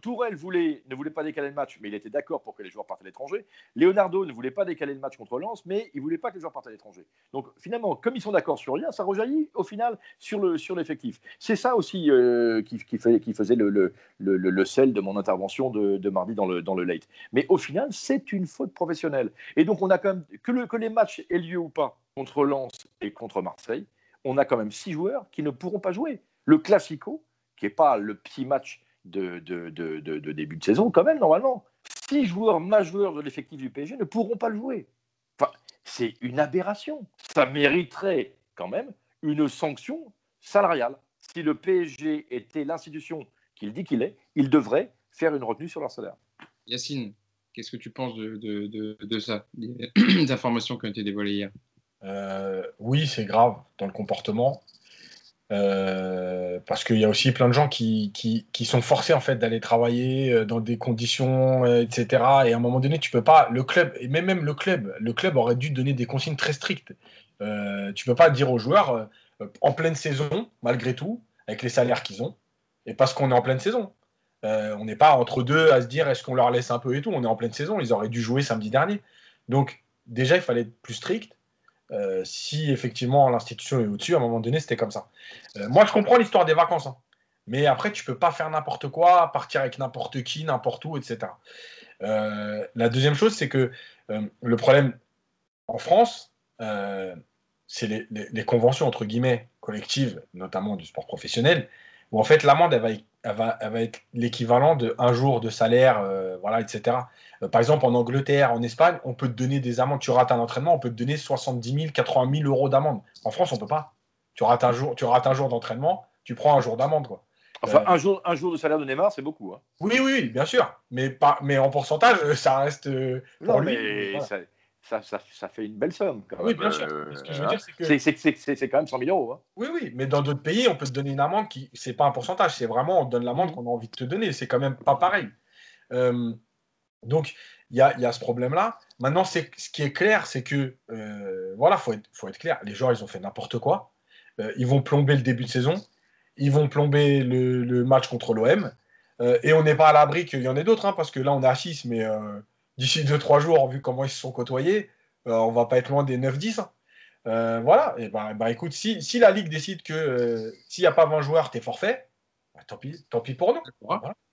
D: Tourelle ne voulait pas décaler le match, mais il était d'accord pour que les joueurs partent à l'étranger. Leonardo ne voulait pas décaler le match contre Lens, mais il ne voulait pas que les joueurs partent à l'étranger. Donc finalement, comme ils sont d'accord sur rien, ça rejaillit au final sur l'effectif. C'est ça aussi euh, qui, faisait le, sel de mon intervention de, mardi dans le, dans late. Mais au final, c'est une faute professionnelle. Et donc on a quand même, que, que les matchs aient lieu ou pas contre Lens et contre Marseille, on a quand même six joueurs qui ne pourront pas jouer. Le Classico, qui n'est pas le petit match de, de, début de saison, quand même, normalement. Six joueurs majeurs de l'effectif du PSG ne pourront pas le jouer. Enfin, c'est une aberration. Ça mériterait quand même une sanction salariale. Si le PSG était l'institution qu'il dit qu'il est, il devrait faire une retenue sur leur salaire.
A: Yacine, qu'est-ce que tu penses de, ça, [clears throat] des informations qui ont été dévoilées hier?
C: Euh, Oui, c'est grave dans le comportement. Euh, parce qu'il y a aussi plein de gens qui, qui, sont forcés en fait d'aller travailler euh, dans des conditions, euh, etc. Et à un moment donné, tu peux pas. Le club, et même, même le club, le club aurait dû donner des consignes très strictes. Euh, tu peux pas dire aux joueurs en pleine saison, malgré tout, avec les salaires qu'ils ont, et parce qu'on est en pleine saison. on n'est pas entre deux à se dire est-ce qu'on leur laisse un peu et tout. On est en pleine saison. Ils auraient dû jouer samedi dernier. Donc déjà, il fallait être plus strict. Euh, si effectivement l'institution est au-dessus, à un moment donné, c'était comme ça. Euh, moi, je comprends l'histoire des vacances, hein. mais après, tu peux pas faire n'importe quoi, partir avec n'importe qui, n'importe où, etc. Euh, la deuxième chose, c'est que le problème en France, c'est les, conventions entre guillemets collectives, notamment du sport professionnel, où en fait l'amende elle va, va être l'équivalent de un jour de salaire, voilà, etc. Euh, par exemple, en Angleterre, en Espagne, on peut te donner des amendes. Tu rates un entraînement, on peut te donner 70 000, 80 000 euros d'amende. En France, on ne peut pas. Tu rates un jour, tu rates un jour d'entraînement, tu prends un jour d'amende. Quoi.
D: Enfin, euh, un, jour, un jour de salaire de Neymar, c'est beaucoup. Hein.
C: Oui, oui, bien sûr. Mais, pas, mais en pourcentage, ça reste. Euh,
D: non, mais ça, ça, ça, fait une belle somme.
C: Quand oui, bien sûr. Ce que je veux dire,
D: c'est que. C'est quand même 100 000 euros. Hein.
C: Oui, oui, mais dans d'autres pays, on peut te donner une amende qui. C'est pas un pourcentage, c'est vraiment on te donne l'amende mmh. qu'on a envie de te donner. C'est quand même pas pareil. Donc, il y a, ce problème-là. Maintenant, ce qui est clair, c'est que, euh, voilà, il faut être, faut être clair, les joueurs, ils ont fait n'importe quoi. Euh, ils vont plomber le début de saison, ils vont plomber le, match contre l'OM, euh, et on n'est pas à l'abri qu'il y en ait d'autres, hein, parce que là, on est à 6, mais d'ici 2-3 jours, vu comment ils se sont côtoyés, on va pas être loin des 9-10. Hein. voilà, et ben, ben écoute, si, si, la Ligue décide que s'il n'y a pas 20 joueurs, tu es forfait, tant, pis, tant pis pour nous.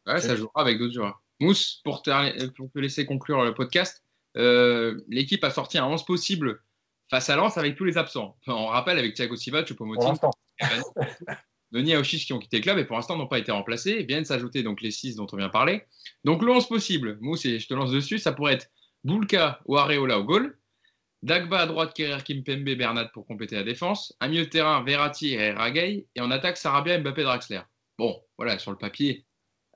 A: Ouais, ça jouera avec d'autres joueurs. Mousse, pour te, laisser conclure le podcast, euh, l'équipe a sorti un 11 possible face à Lens avec tous les absents. on rappelle avec Thiago Silva, Choupo-Moting, Denis Aouchiche qui ont quitté le club et pour l'instant n'ont pas été remplacés. Et viennent s'ajouter donc les 6 dont on vient de parler. Donc le 11 possible, Mousse, et je te lance dessus, ça pourrait être Boulka ou Areola au goal. Dagba à droite, Kerrer, Kimpembe, Bernat pour compléter la défense. Un milieu de terrain, Verratti et Ragay. Et en attaque, Sarabia, Mbappé, Draxler. Bon, voilà, sur le papier,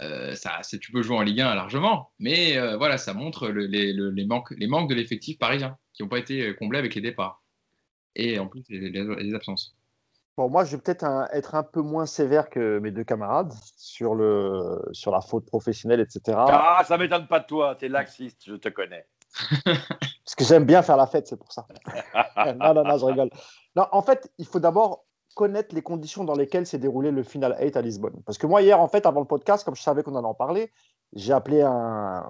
A: euh, ça, tu peux jouer en Ligue 1 largement, mais euh, voilà, ça montre les, manques, les manques de l'effectif parisien qui n'ont pas été euh, comblés avec les départs et en plus les, absences.
B: Bon, moi, je vais peut-être être un peu moins sévère que mes deux camarades sur, le, sur la faute professionnelle, etc.
D: Ah, ça m'étonne pas de toi, tu es laxiste, je te connais.
B: Parce que j'aime bien faire la fête, c'est pour ça. [laughs] non, non, non, je rigole. Non, en fait, il faut d'abord connaître les conditions dans lesquelles s'est déroulé le Final 8 à Lisbonne. Parce que moi, hier, en fait, avant le podcast, comme je savais qu'on allait en parler, j'ai appelé un...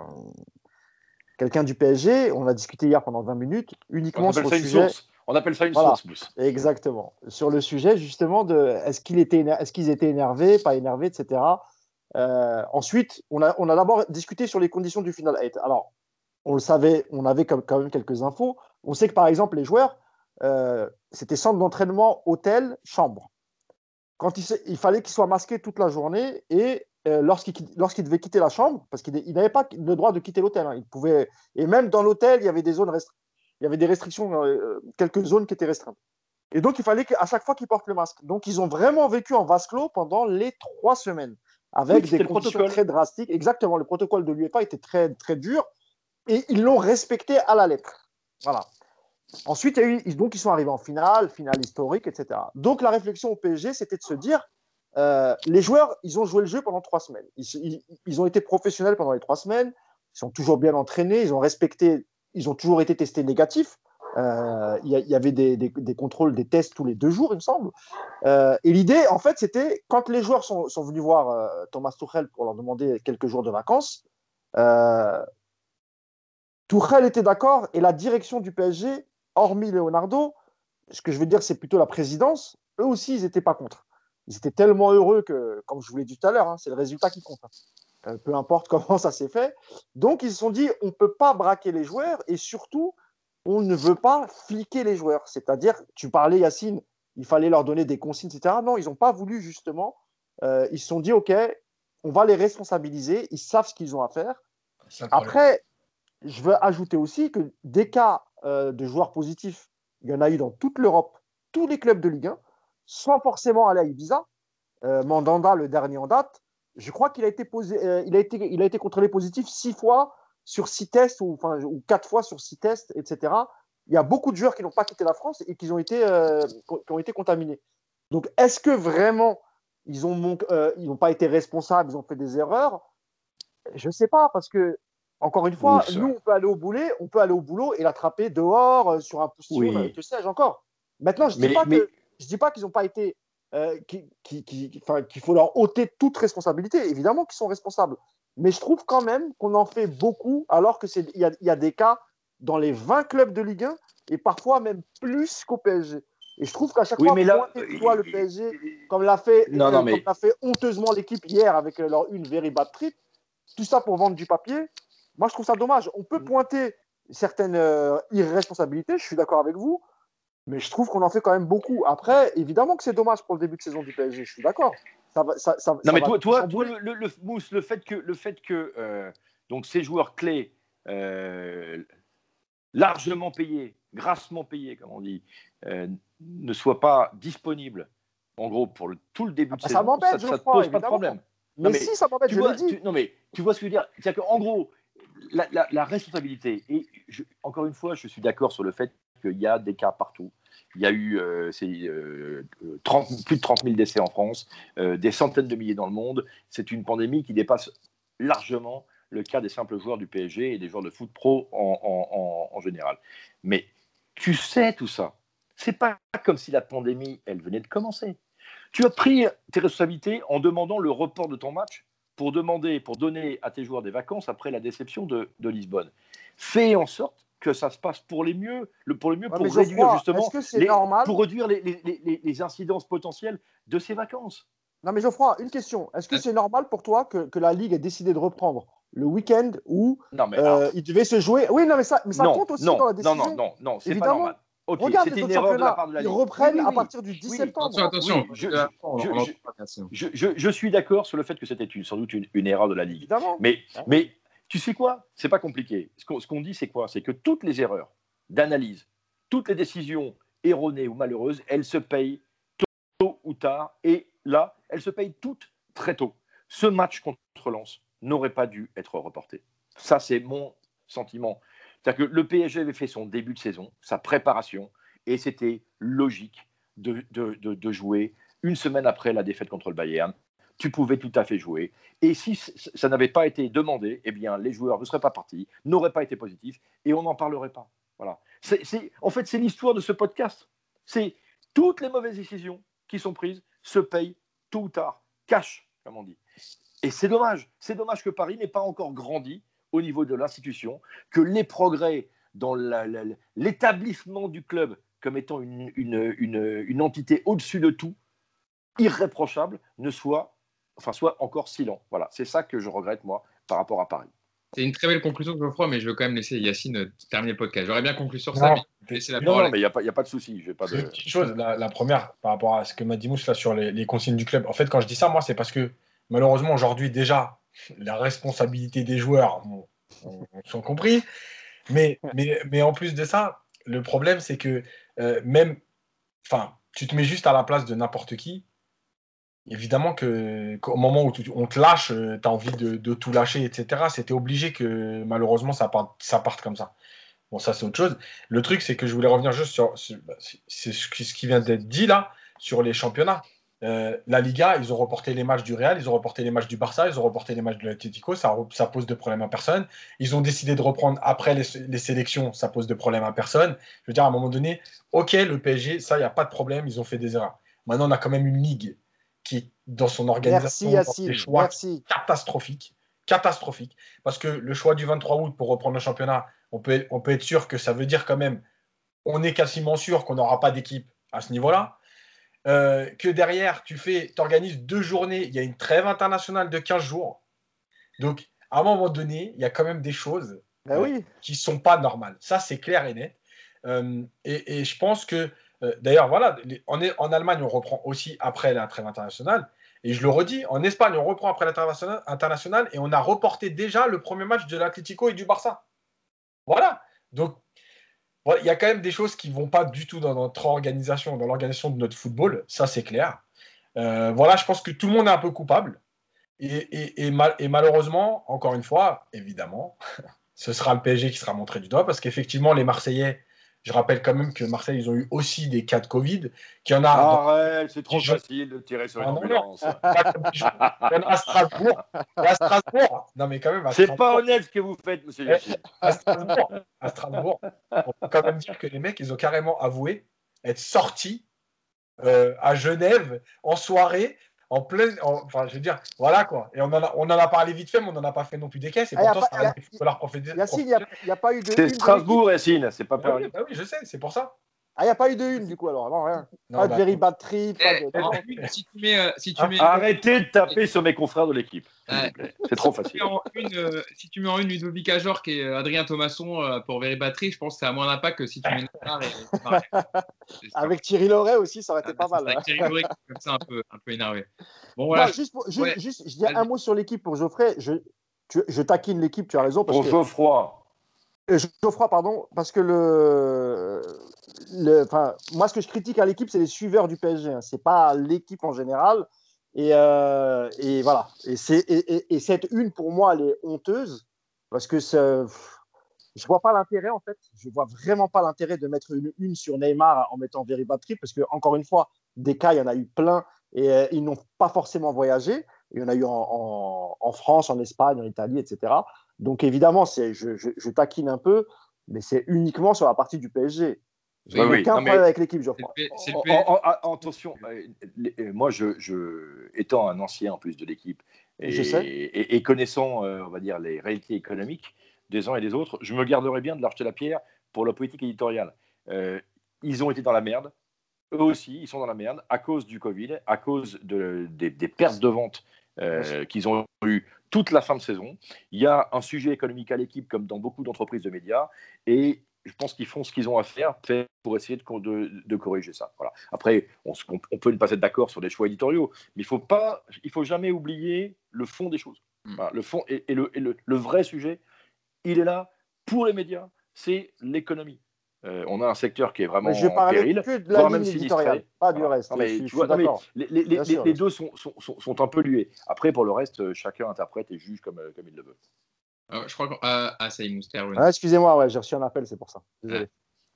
B: quelqu'un du PSG. On a discuté hier pendant 20 minutes, uniquement sur le sujet.
D: On appelle ça une source.
B: Exactement. Sur le sujet, justement, de est-ce qu'ils étaient, est qu'ils étaient énervés, pas énervés, etc. Euh, ensuite, on a, on a d'abord discuté sur les conditions du Final 8. Alors, on le savait, on avait quand même quelques infos. On sait que, par exemple, les joueurs, euh, c'était centre d'entraînement, hôtel, chambre. Quand il, fallait qu'il soit masqué toute la journée et euh, lorsqu'il devait quitter la chambre, parce qu'il n'avait pas le droit de quitter l'hôtel, hein, il pouvait et même dans l'hôtel il y avait des zones il y avait des restrictions, euh, quelques zones qui étaient restreintes. Et donc il fallait qu'à chaque fois qu'il porte le masque. Donc ils ont vraiment vécu en vase clos pendant les trois semaines avec des conditions très drastiques. Exactement, le protocole de l'UEFA était très très dur et ils l'ont respecté à la lettre. Voilà. Ensuite, donc, ils sont arrivés en finale, finale historique, etc. Donc, la réflexion au PSG, c'était de se dire euh, les joueurs, ils ont joué le jeu pendant trois semaines. Ils, ont été professionnels pendant les trois semaines. Ils sont toujours bien entraînés. Ils ont respecté. Ils ont toujours été testés négatifs. Euh, il y, avait des, contrôles, des tests tous les deux jours, il me semble. Euh, et l'idée, en fait, c'était quand les joueurs sont, venus voir Thomas Tuchel pour leur demander quelques jours de vacances, Tuchel était d'accord et la direction du PSG, hormis Leonardo, ce que je veux dire, c'est plutôt la présidence, eux aussi, ils n'étaient pas contre ils étaient tellement heureux que, comme je vous l'ai dit tout à l'heure, hein, c'est le résultat qui compte. Hein. Euh, peu importe [laughs] comment ça s'est fait. Donc, ils se sont dit, on ne peut pas braquer les joueurs et surtout, on ne veut pas fliquer les joueurs. C'est-à-dire, tu parlais, Yacine, il fallait leur donner des consignes, etc. Non, ils n'ont pas voulu, justement. Euh, ils se sont dit, OK, on va les responsabiliser. Ils savent ce qu'ils ont à faire. Après, je veux ajouter aussi que des cas euh, de joueurs positifs, il y en a eu dans toute l'Europe, tous les clubs de Ligue 1 sans forcément aller à Ibiza. Euh, Mandanda, le dernier en date, je crois qu'il a été posé, euh, il a été, il a été contrôlé positif six fois sur six tests ou, enfin, ou quatre fois sur six tests, etc. Il y a beaucoup de joueurs qui n'ont pas quitté la France et qui ont été, qui ont été contaminés. Donc, est-ce que vraiment ils n'ont pas été responsables, ils ont fait des erreurs? Je ne sais pas parce que encore une fois, nous on peut aller au boulet, on peut aller au boulot et l'attraper dehors sur un postillon, oui. que sais-je encore. Maintenant, je ne dis ne dis pas qu'ils n'ont pas été. Euh, qu'il faut leur ôter toute responsabilité. Évidemment qu'ils sont responsables. Mais je trouve quand même qu'on en fait beaucoup, alors qu'il y, y, a des cas dans les 20 clubs de Ligue 1 et parfois même plus qu'au PSG. Et je trouve qu'à chaque fois, là, toi, le PSG, comme l'a fait, euh, fait honteusement l'équipe hier avec leur une very bad trip, tout ça pour vendre du papier, moi je trouve ça dommage. On peut mm. pointer certaines euh, irresponsabilités, je suis d'accord avec vous, mais je trouve qu'on en fait quand même beaucoup. Après, évidemment que c'est dommage pour le début de saison du PSG, je suis d'accord.
D: Ça, non, mais toi, toi, le, le, Mousse, le fait que, le fait que euh, donc ces joueurs clés, euh, largement payés, grassement payés, comme on dit, ne soient pas disponibles, en gros, pour le, tout le début de ah, saison, ça, ça, pose pas de problème.
B: Mais, si, ça m'embête, je l'ai dit.
D: non, mais tu vois ce que je veux dire? C'est-à-dire qu'en gros, la, responsabilité, et encore une fois, je suis d'accord sur le fait qu'il y a des cas partout. Il y a eu euh, euh, plus de 30 000 décès en France, euh, des centaines de milliers dans le monde. C'est une pandémie qui dépasse largement le cas des simples joueurs du PSG et des joueurs de foot pro en, général. Mais tu sais tout ça. C'est pas comme si la pandémie, elle venait de commencer. Tu as pris tes responsabilités en demandant le report de ton match pour demander, pour donner à tes joueurs des vacances après la déception de, de Lisbonne. Fais en sorte que ça se passe pour les mieux, le, pour le mieux, pour réduire justement, les, pour réduire les, les, les, incidences potentielles de ces vacances?
B: Non mais Geoffroy, une question. Est-ce que c'est normal pour toi que, que, la Ligue ait décidé de reprendre le week-end où euh, il devait se jouer? Oui, non mais ça, mais ça compte aussi dans la décision.
D: Non, non, non, non, c'est pas normal.
B: Okay, Regarde une erreur de la part de la Ligue. Ils reprennent à partir du 10 septembre.
A: Attention,
D: attention. Je, suis d'accord sur le fait que c'était sans doute une, une, erreur de la Ligue. Évidemment. Mais, mais tu sais quoi? C'est pas compliqué. Ce qu'on dit, c'est quoi? C'est que toutes les erreurs d'analyse, toutes les décisions erronées ou malheureuses, elles se payent tôt ou tard. Et là, elles se payent toutes très tôt. Ce match contre Lens n'aurait pas dû être reporté. Ça, c'est mon sentiment. C'est-à-dire que le PSG avait fait son début de saison, sa préparation, et c'était logique de, de, jouer une semaine après la défaite contre le Bayern tu pouvais tout à fait jouer. Et si ça n'avait pas été demandé, eh bien, les joueurs ne seraient pas partis, n'auraient pas été positifs, et on n'en parlerait pas. Voilà. En fait, c'est l'histoire de ce podcast. C'est toutes les mauvaises décisions qui sont prises se payent tôt ou tard, cash, comme on dit. Et c'est dommage. C'est dommage que Paris n'ait pas encore grandi au niveau de l'institution, que les progrès dans l'établissement du club comme étant une, une, une, une entité au-dessus de tout, irréprochable, ne soient enfin, soit encore si lent. Voilà, c'est ça que je regrette, moi, par rapport à Paris.
A: C'est une très belle conclusion, Geoffroy, mais je veux quand même laisser Yacine euh, terminer le podcast. J'aurais bien conclu sur ça,
D: mais la Non, mais il n'y a, a, pas de souci. Pas de...
C: Une chose, la, première, par rapport à ce que m'a dit Mousse là, sur les, consignes du club. En fait, quand je dis ça, moi, c'est parce que malheureusement, aujourd'hui, déjà, la responsabilité des joueurs, on, sont compris. Mais, mais, mais en plus de ça, le problème, c'est que euh, même, enfin, tu te mets juste à la place de n'importe qui évidemment qu'au moment où on te lâche, euh, tu as envie de, tout lâcher, etc. C'était obligé que malheureusement ça parte, ça parte comme ça. Bon, ça c'est autre chose. Le truc, c'est que je voulais revenir juste sur, bah, ce qui vient d'être dit là, sur les championnats. Euh, la Liga, ils ont reporté les matchs du Real, ils ont reporté les matchs du Barça, ils ont reporté les matchs de l'Atlético, ça, ça pose de problème à personne. Ils ont décidé de reprendre après les, sélections, ça pose de problème à personne. Je veux dire, à un moment donné, ok, le PSG, ça, il n'y a pas de problème, ils ont fait des erreurs. Maintenant, on a quand même une ligue qui, dans son organisation,
B: Merci, des choix Merci.
C: catastrophiques. Catastrophique. Parce que le choix du 23 août pour reprendre le championnat, on peut, on peut être sûr que ça veut dire quand même, on est quasiment sûr qu'on n'aura pas d'équipe à ce niveau-là. Euh, que derrière, tu fais, organises deux journées, il y a une trêve internationale de 15 jours. Donc, à un moment donné, il y a quand même des choses
B: ben euh,
C: qui ne sont pas normales. Ça, c'est clair et net. Euh, et, je pense que, d'ailleurs, voilà, en, en, Allemagne, on reprend aussi après la trêve internationale. Et je le redis, en Espagne, on reprend après la trêve internationale et on a reporté déjà le premier match de l'Atlético et du Barça. Voilà. Donc, il y a quand même des choses qui vont pas du tout dans notre organisation, dans l'organisation de notre football, ça c'est clair. Euh, voilà, je pense que tout le monde est un peu coupable. Et, malheureusement, encore une fois, évidemment, [laughs] ce sera le PSG qui sera montré du doigt parce qu'effectivement, les Marseillais je rappelle quand même que Marseille, ils ont eu aussi des cas de Covid.
D: Qu'il y en a. Arrête, c'est trop facile de tirer sur une ah, ambulance.
C: Il y en a à Strasbourg. À Strasbourg. Non, mais quand même.
D: C'est pas honnête ce que vous faites, monsieur
C: eh, À Strasbourg. À Strasbourg. On peut quand même dire que les mecs, ils ont carrément avoué être sortis euh, à Genève en soirée en plein. enfin, je veux dire, voilà quoi. Et on en, a, on en a parlé vite fait, mais on n'en a pas fait non plus des caisses. Et ah, pourtant, ça
B: faut leur profiter. Yacine, il n'y a, pas eu de.
D: C'est Strasbourg, Yacine, c'est pas
C: bah oui, bah oui, je sais, c'est pour ça.
B: Ah, il n'y a pas eu de une, du coup, alors, non, rien. pas de very bad trip. Pas de...
A: Eh, si tu mets, euh, si tu mets...
D: Arrêtez de taper sur mes confrères de l'équipe. C'est trop facile.
A: Euh, si tu mets en une Ludovic Ajor qui est euh, Adrien Thomasson pour very bad trip, je pense que ça a moins d'impact que si tu mets
B: et... [laughs] Avec Thierry Loret aussi, ça aurait été pas mal.
A: Avec Thierry Loret, comme ça, un peu, un peu énervé.
B: Bon, voilà. juste, juste, je dis un mot sur l'équipe pour Geoffrey. Je, je taquine l'équipe, tu as raison.
D: Parce pour que... Geoffroy.
B: Geoffroy, pardon, parce que le, moi, ce que je critique à l'équipe, c'est les suiveurs du PSG. Hein. C'est pas l'équipe en général. Et, euh, voilà. Et, et, et, cette une, pour moi, elle est honteuse parce que je vois pas l'intérêt, en fait. Je vois vraiment pas l'intérêt de mettre une une sur Neymar en mettant Trip parce que, encore une fois, des cas, il y en a eu plein et euh, ils n'ont pas forcément voyagé. Il y en a eu en, France, en Espagne, en Italie, etc. Donc évidemment, je, je, taquine un peu, mais c'est uniquement sur la partie du PSG. J'ai oui, aucun problème avec l'équipe, je crois.
D: attention, euh, euh, moi, je, étant un ancien en plus de l'équipe et, et, connaissant, euh, on va dire, les réalités économiques des uns et des autres, je me garderais bien de leur jeter la pierre pour la politique éditoriale. ils ont été dans la merde. Eux aussi, ils sont dans la merde à cause du Covid, à cause de, des, des pertes de vente qu'ils ont eues toute la fin de saison. Il y a un sujet économique à l'équipe, comme dans beaucoup d'entreprises de médias, et je pense qu'ils font ce qu'ils ont à faire pour essayer de, de, corriger ça. Voilà. Après, on, on, peut ne pas être d'accord sur des choix éditoriaux, mais il faut pas, il faut jamais oublier le fond des choses. Hmm. le fond et, le, et le, le, vrai sujet, il est là pour les médias, c'est l'économie. Euh, on a un secteur qui est vraiment
B: je
D: en péril,
B: que de la ligne éditoriale, pas du reste.
D: mais, tu vois, les, les, les, deux sont, sont, sont, un peu liés. Après, pour le reste, euh, chacun interprète et juge comme, euh, comme il le veut.
A: Je crois que ah, ah, ça y est,
B: ah, Excusez-moi, ouais, j'ai reçu un appel, c'est pour ça. Désolé.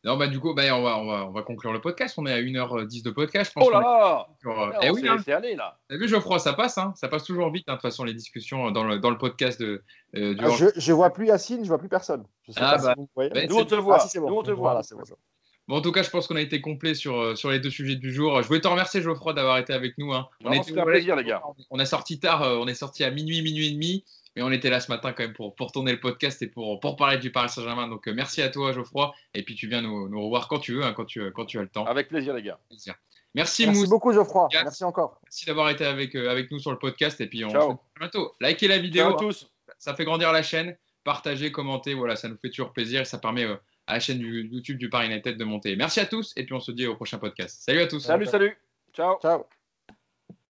A: Non, bah, du coup, bah, on, va, on, va, on, va, conclure le podcast. On est à 1h10 de podcast.
D: Je pense oh là là
A: euh, Eh oui, hein. aller, là. T'as vu, Geoffroy, ça passe. Hein ça passe toujours vite, hein, de toute façon, les discussions dans le, dans le podcast. De,
B: euh, ah, je, je vois plus Yacine, je vois plus personne.
D: ah, bah, si bah, nous, on te voit. Ah, nous, on te voit.
A: bon. en tout cas, je pense qu'on a été complet sur, euh, sur les deux sujets du jour. Je voulais te remercier, Geoffroy, d'avoir été avec nous. Hein.
D: On, on un plaisir, les gars.
A: On a sorti tard, on est sorti à minuit, minuit et demi. Mais on était là ce matin quand même pour, pour tourner le podcast et pour, pour parler du Paris Saint-Germain. Donc euh, merci à toi, Geoffroy. Et puis tu viens nous, nous revoir quand tu veux, hein, quand, tu, quand tu as le temps.
D: Avec plaisir, les gars.
A: Merci,
B: merci beaucoup, Geoffroy. Merci encore.
A: Merci d'avoir été avec, euh, avec nous sur le podcast. Et puis on se à bientôt. Likez la vidéo.
D: Ciao à tous.
A: Ça fait grandir la chaîne. Partagez, commentez. Voilà, ça nous fait toujours plaisir et ça permet euh, à la chaîne du, YouTube du Paris United de monter. Merci à tous. Et puis on se dit au prochain podcast. Salut à tous.
D: Salut, salut. Ciao.
B: Ciao.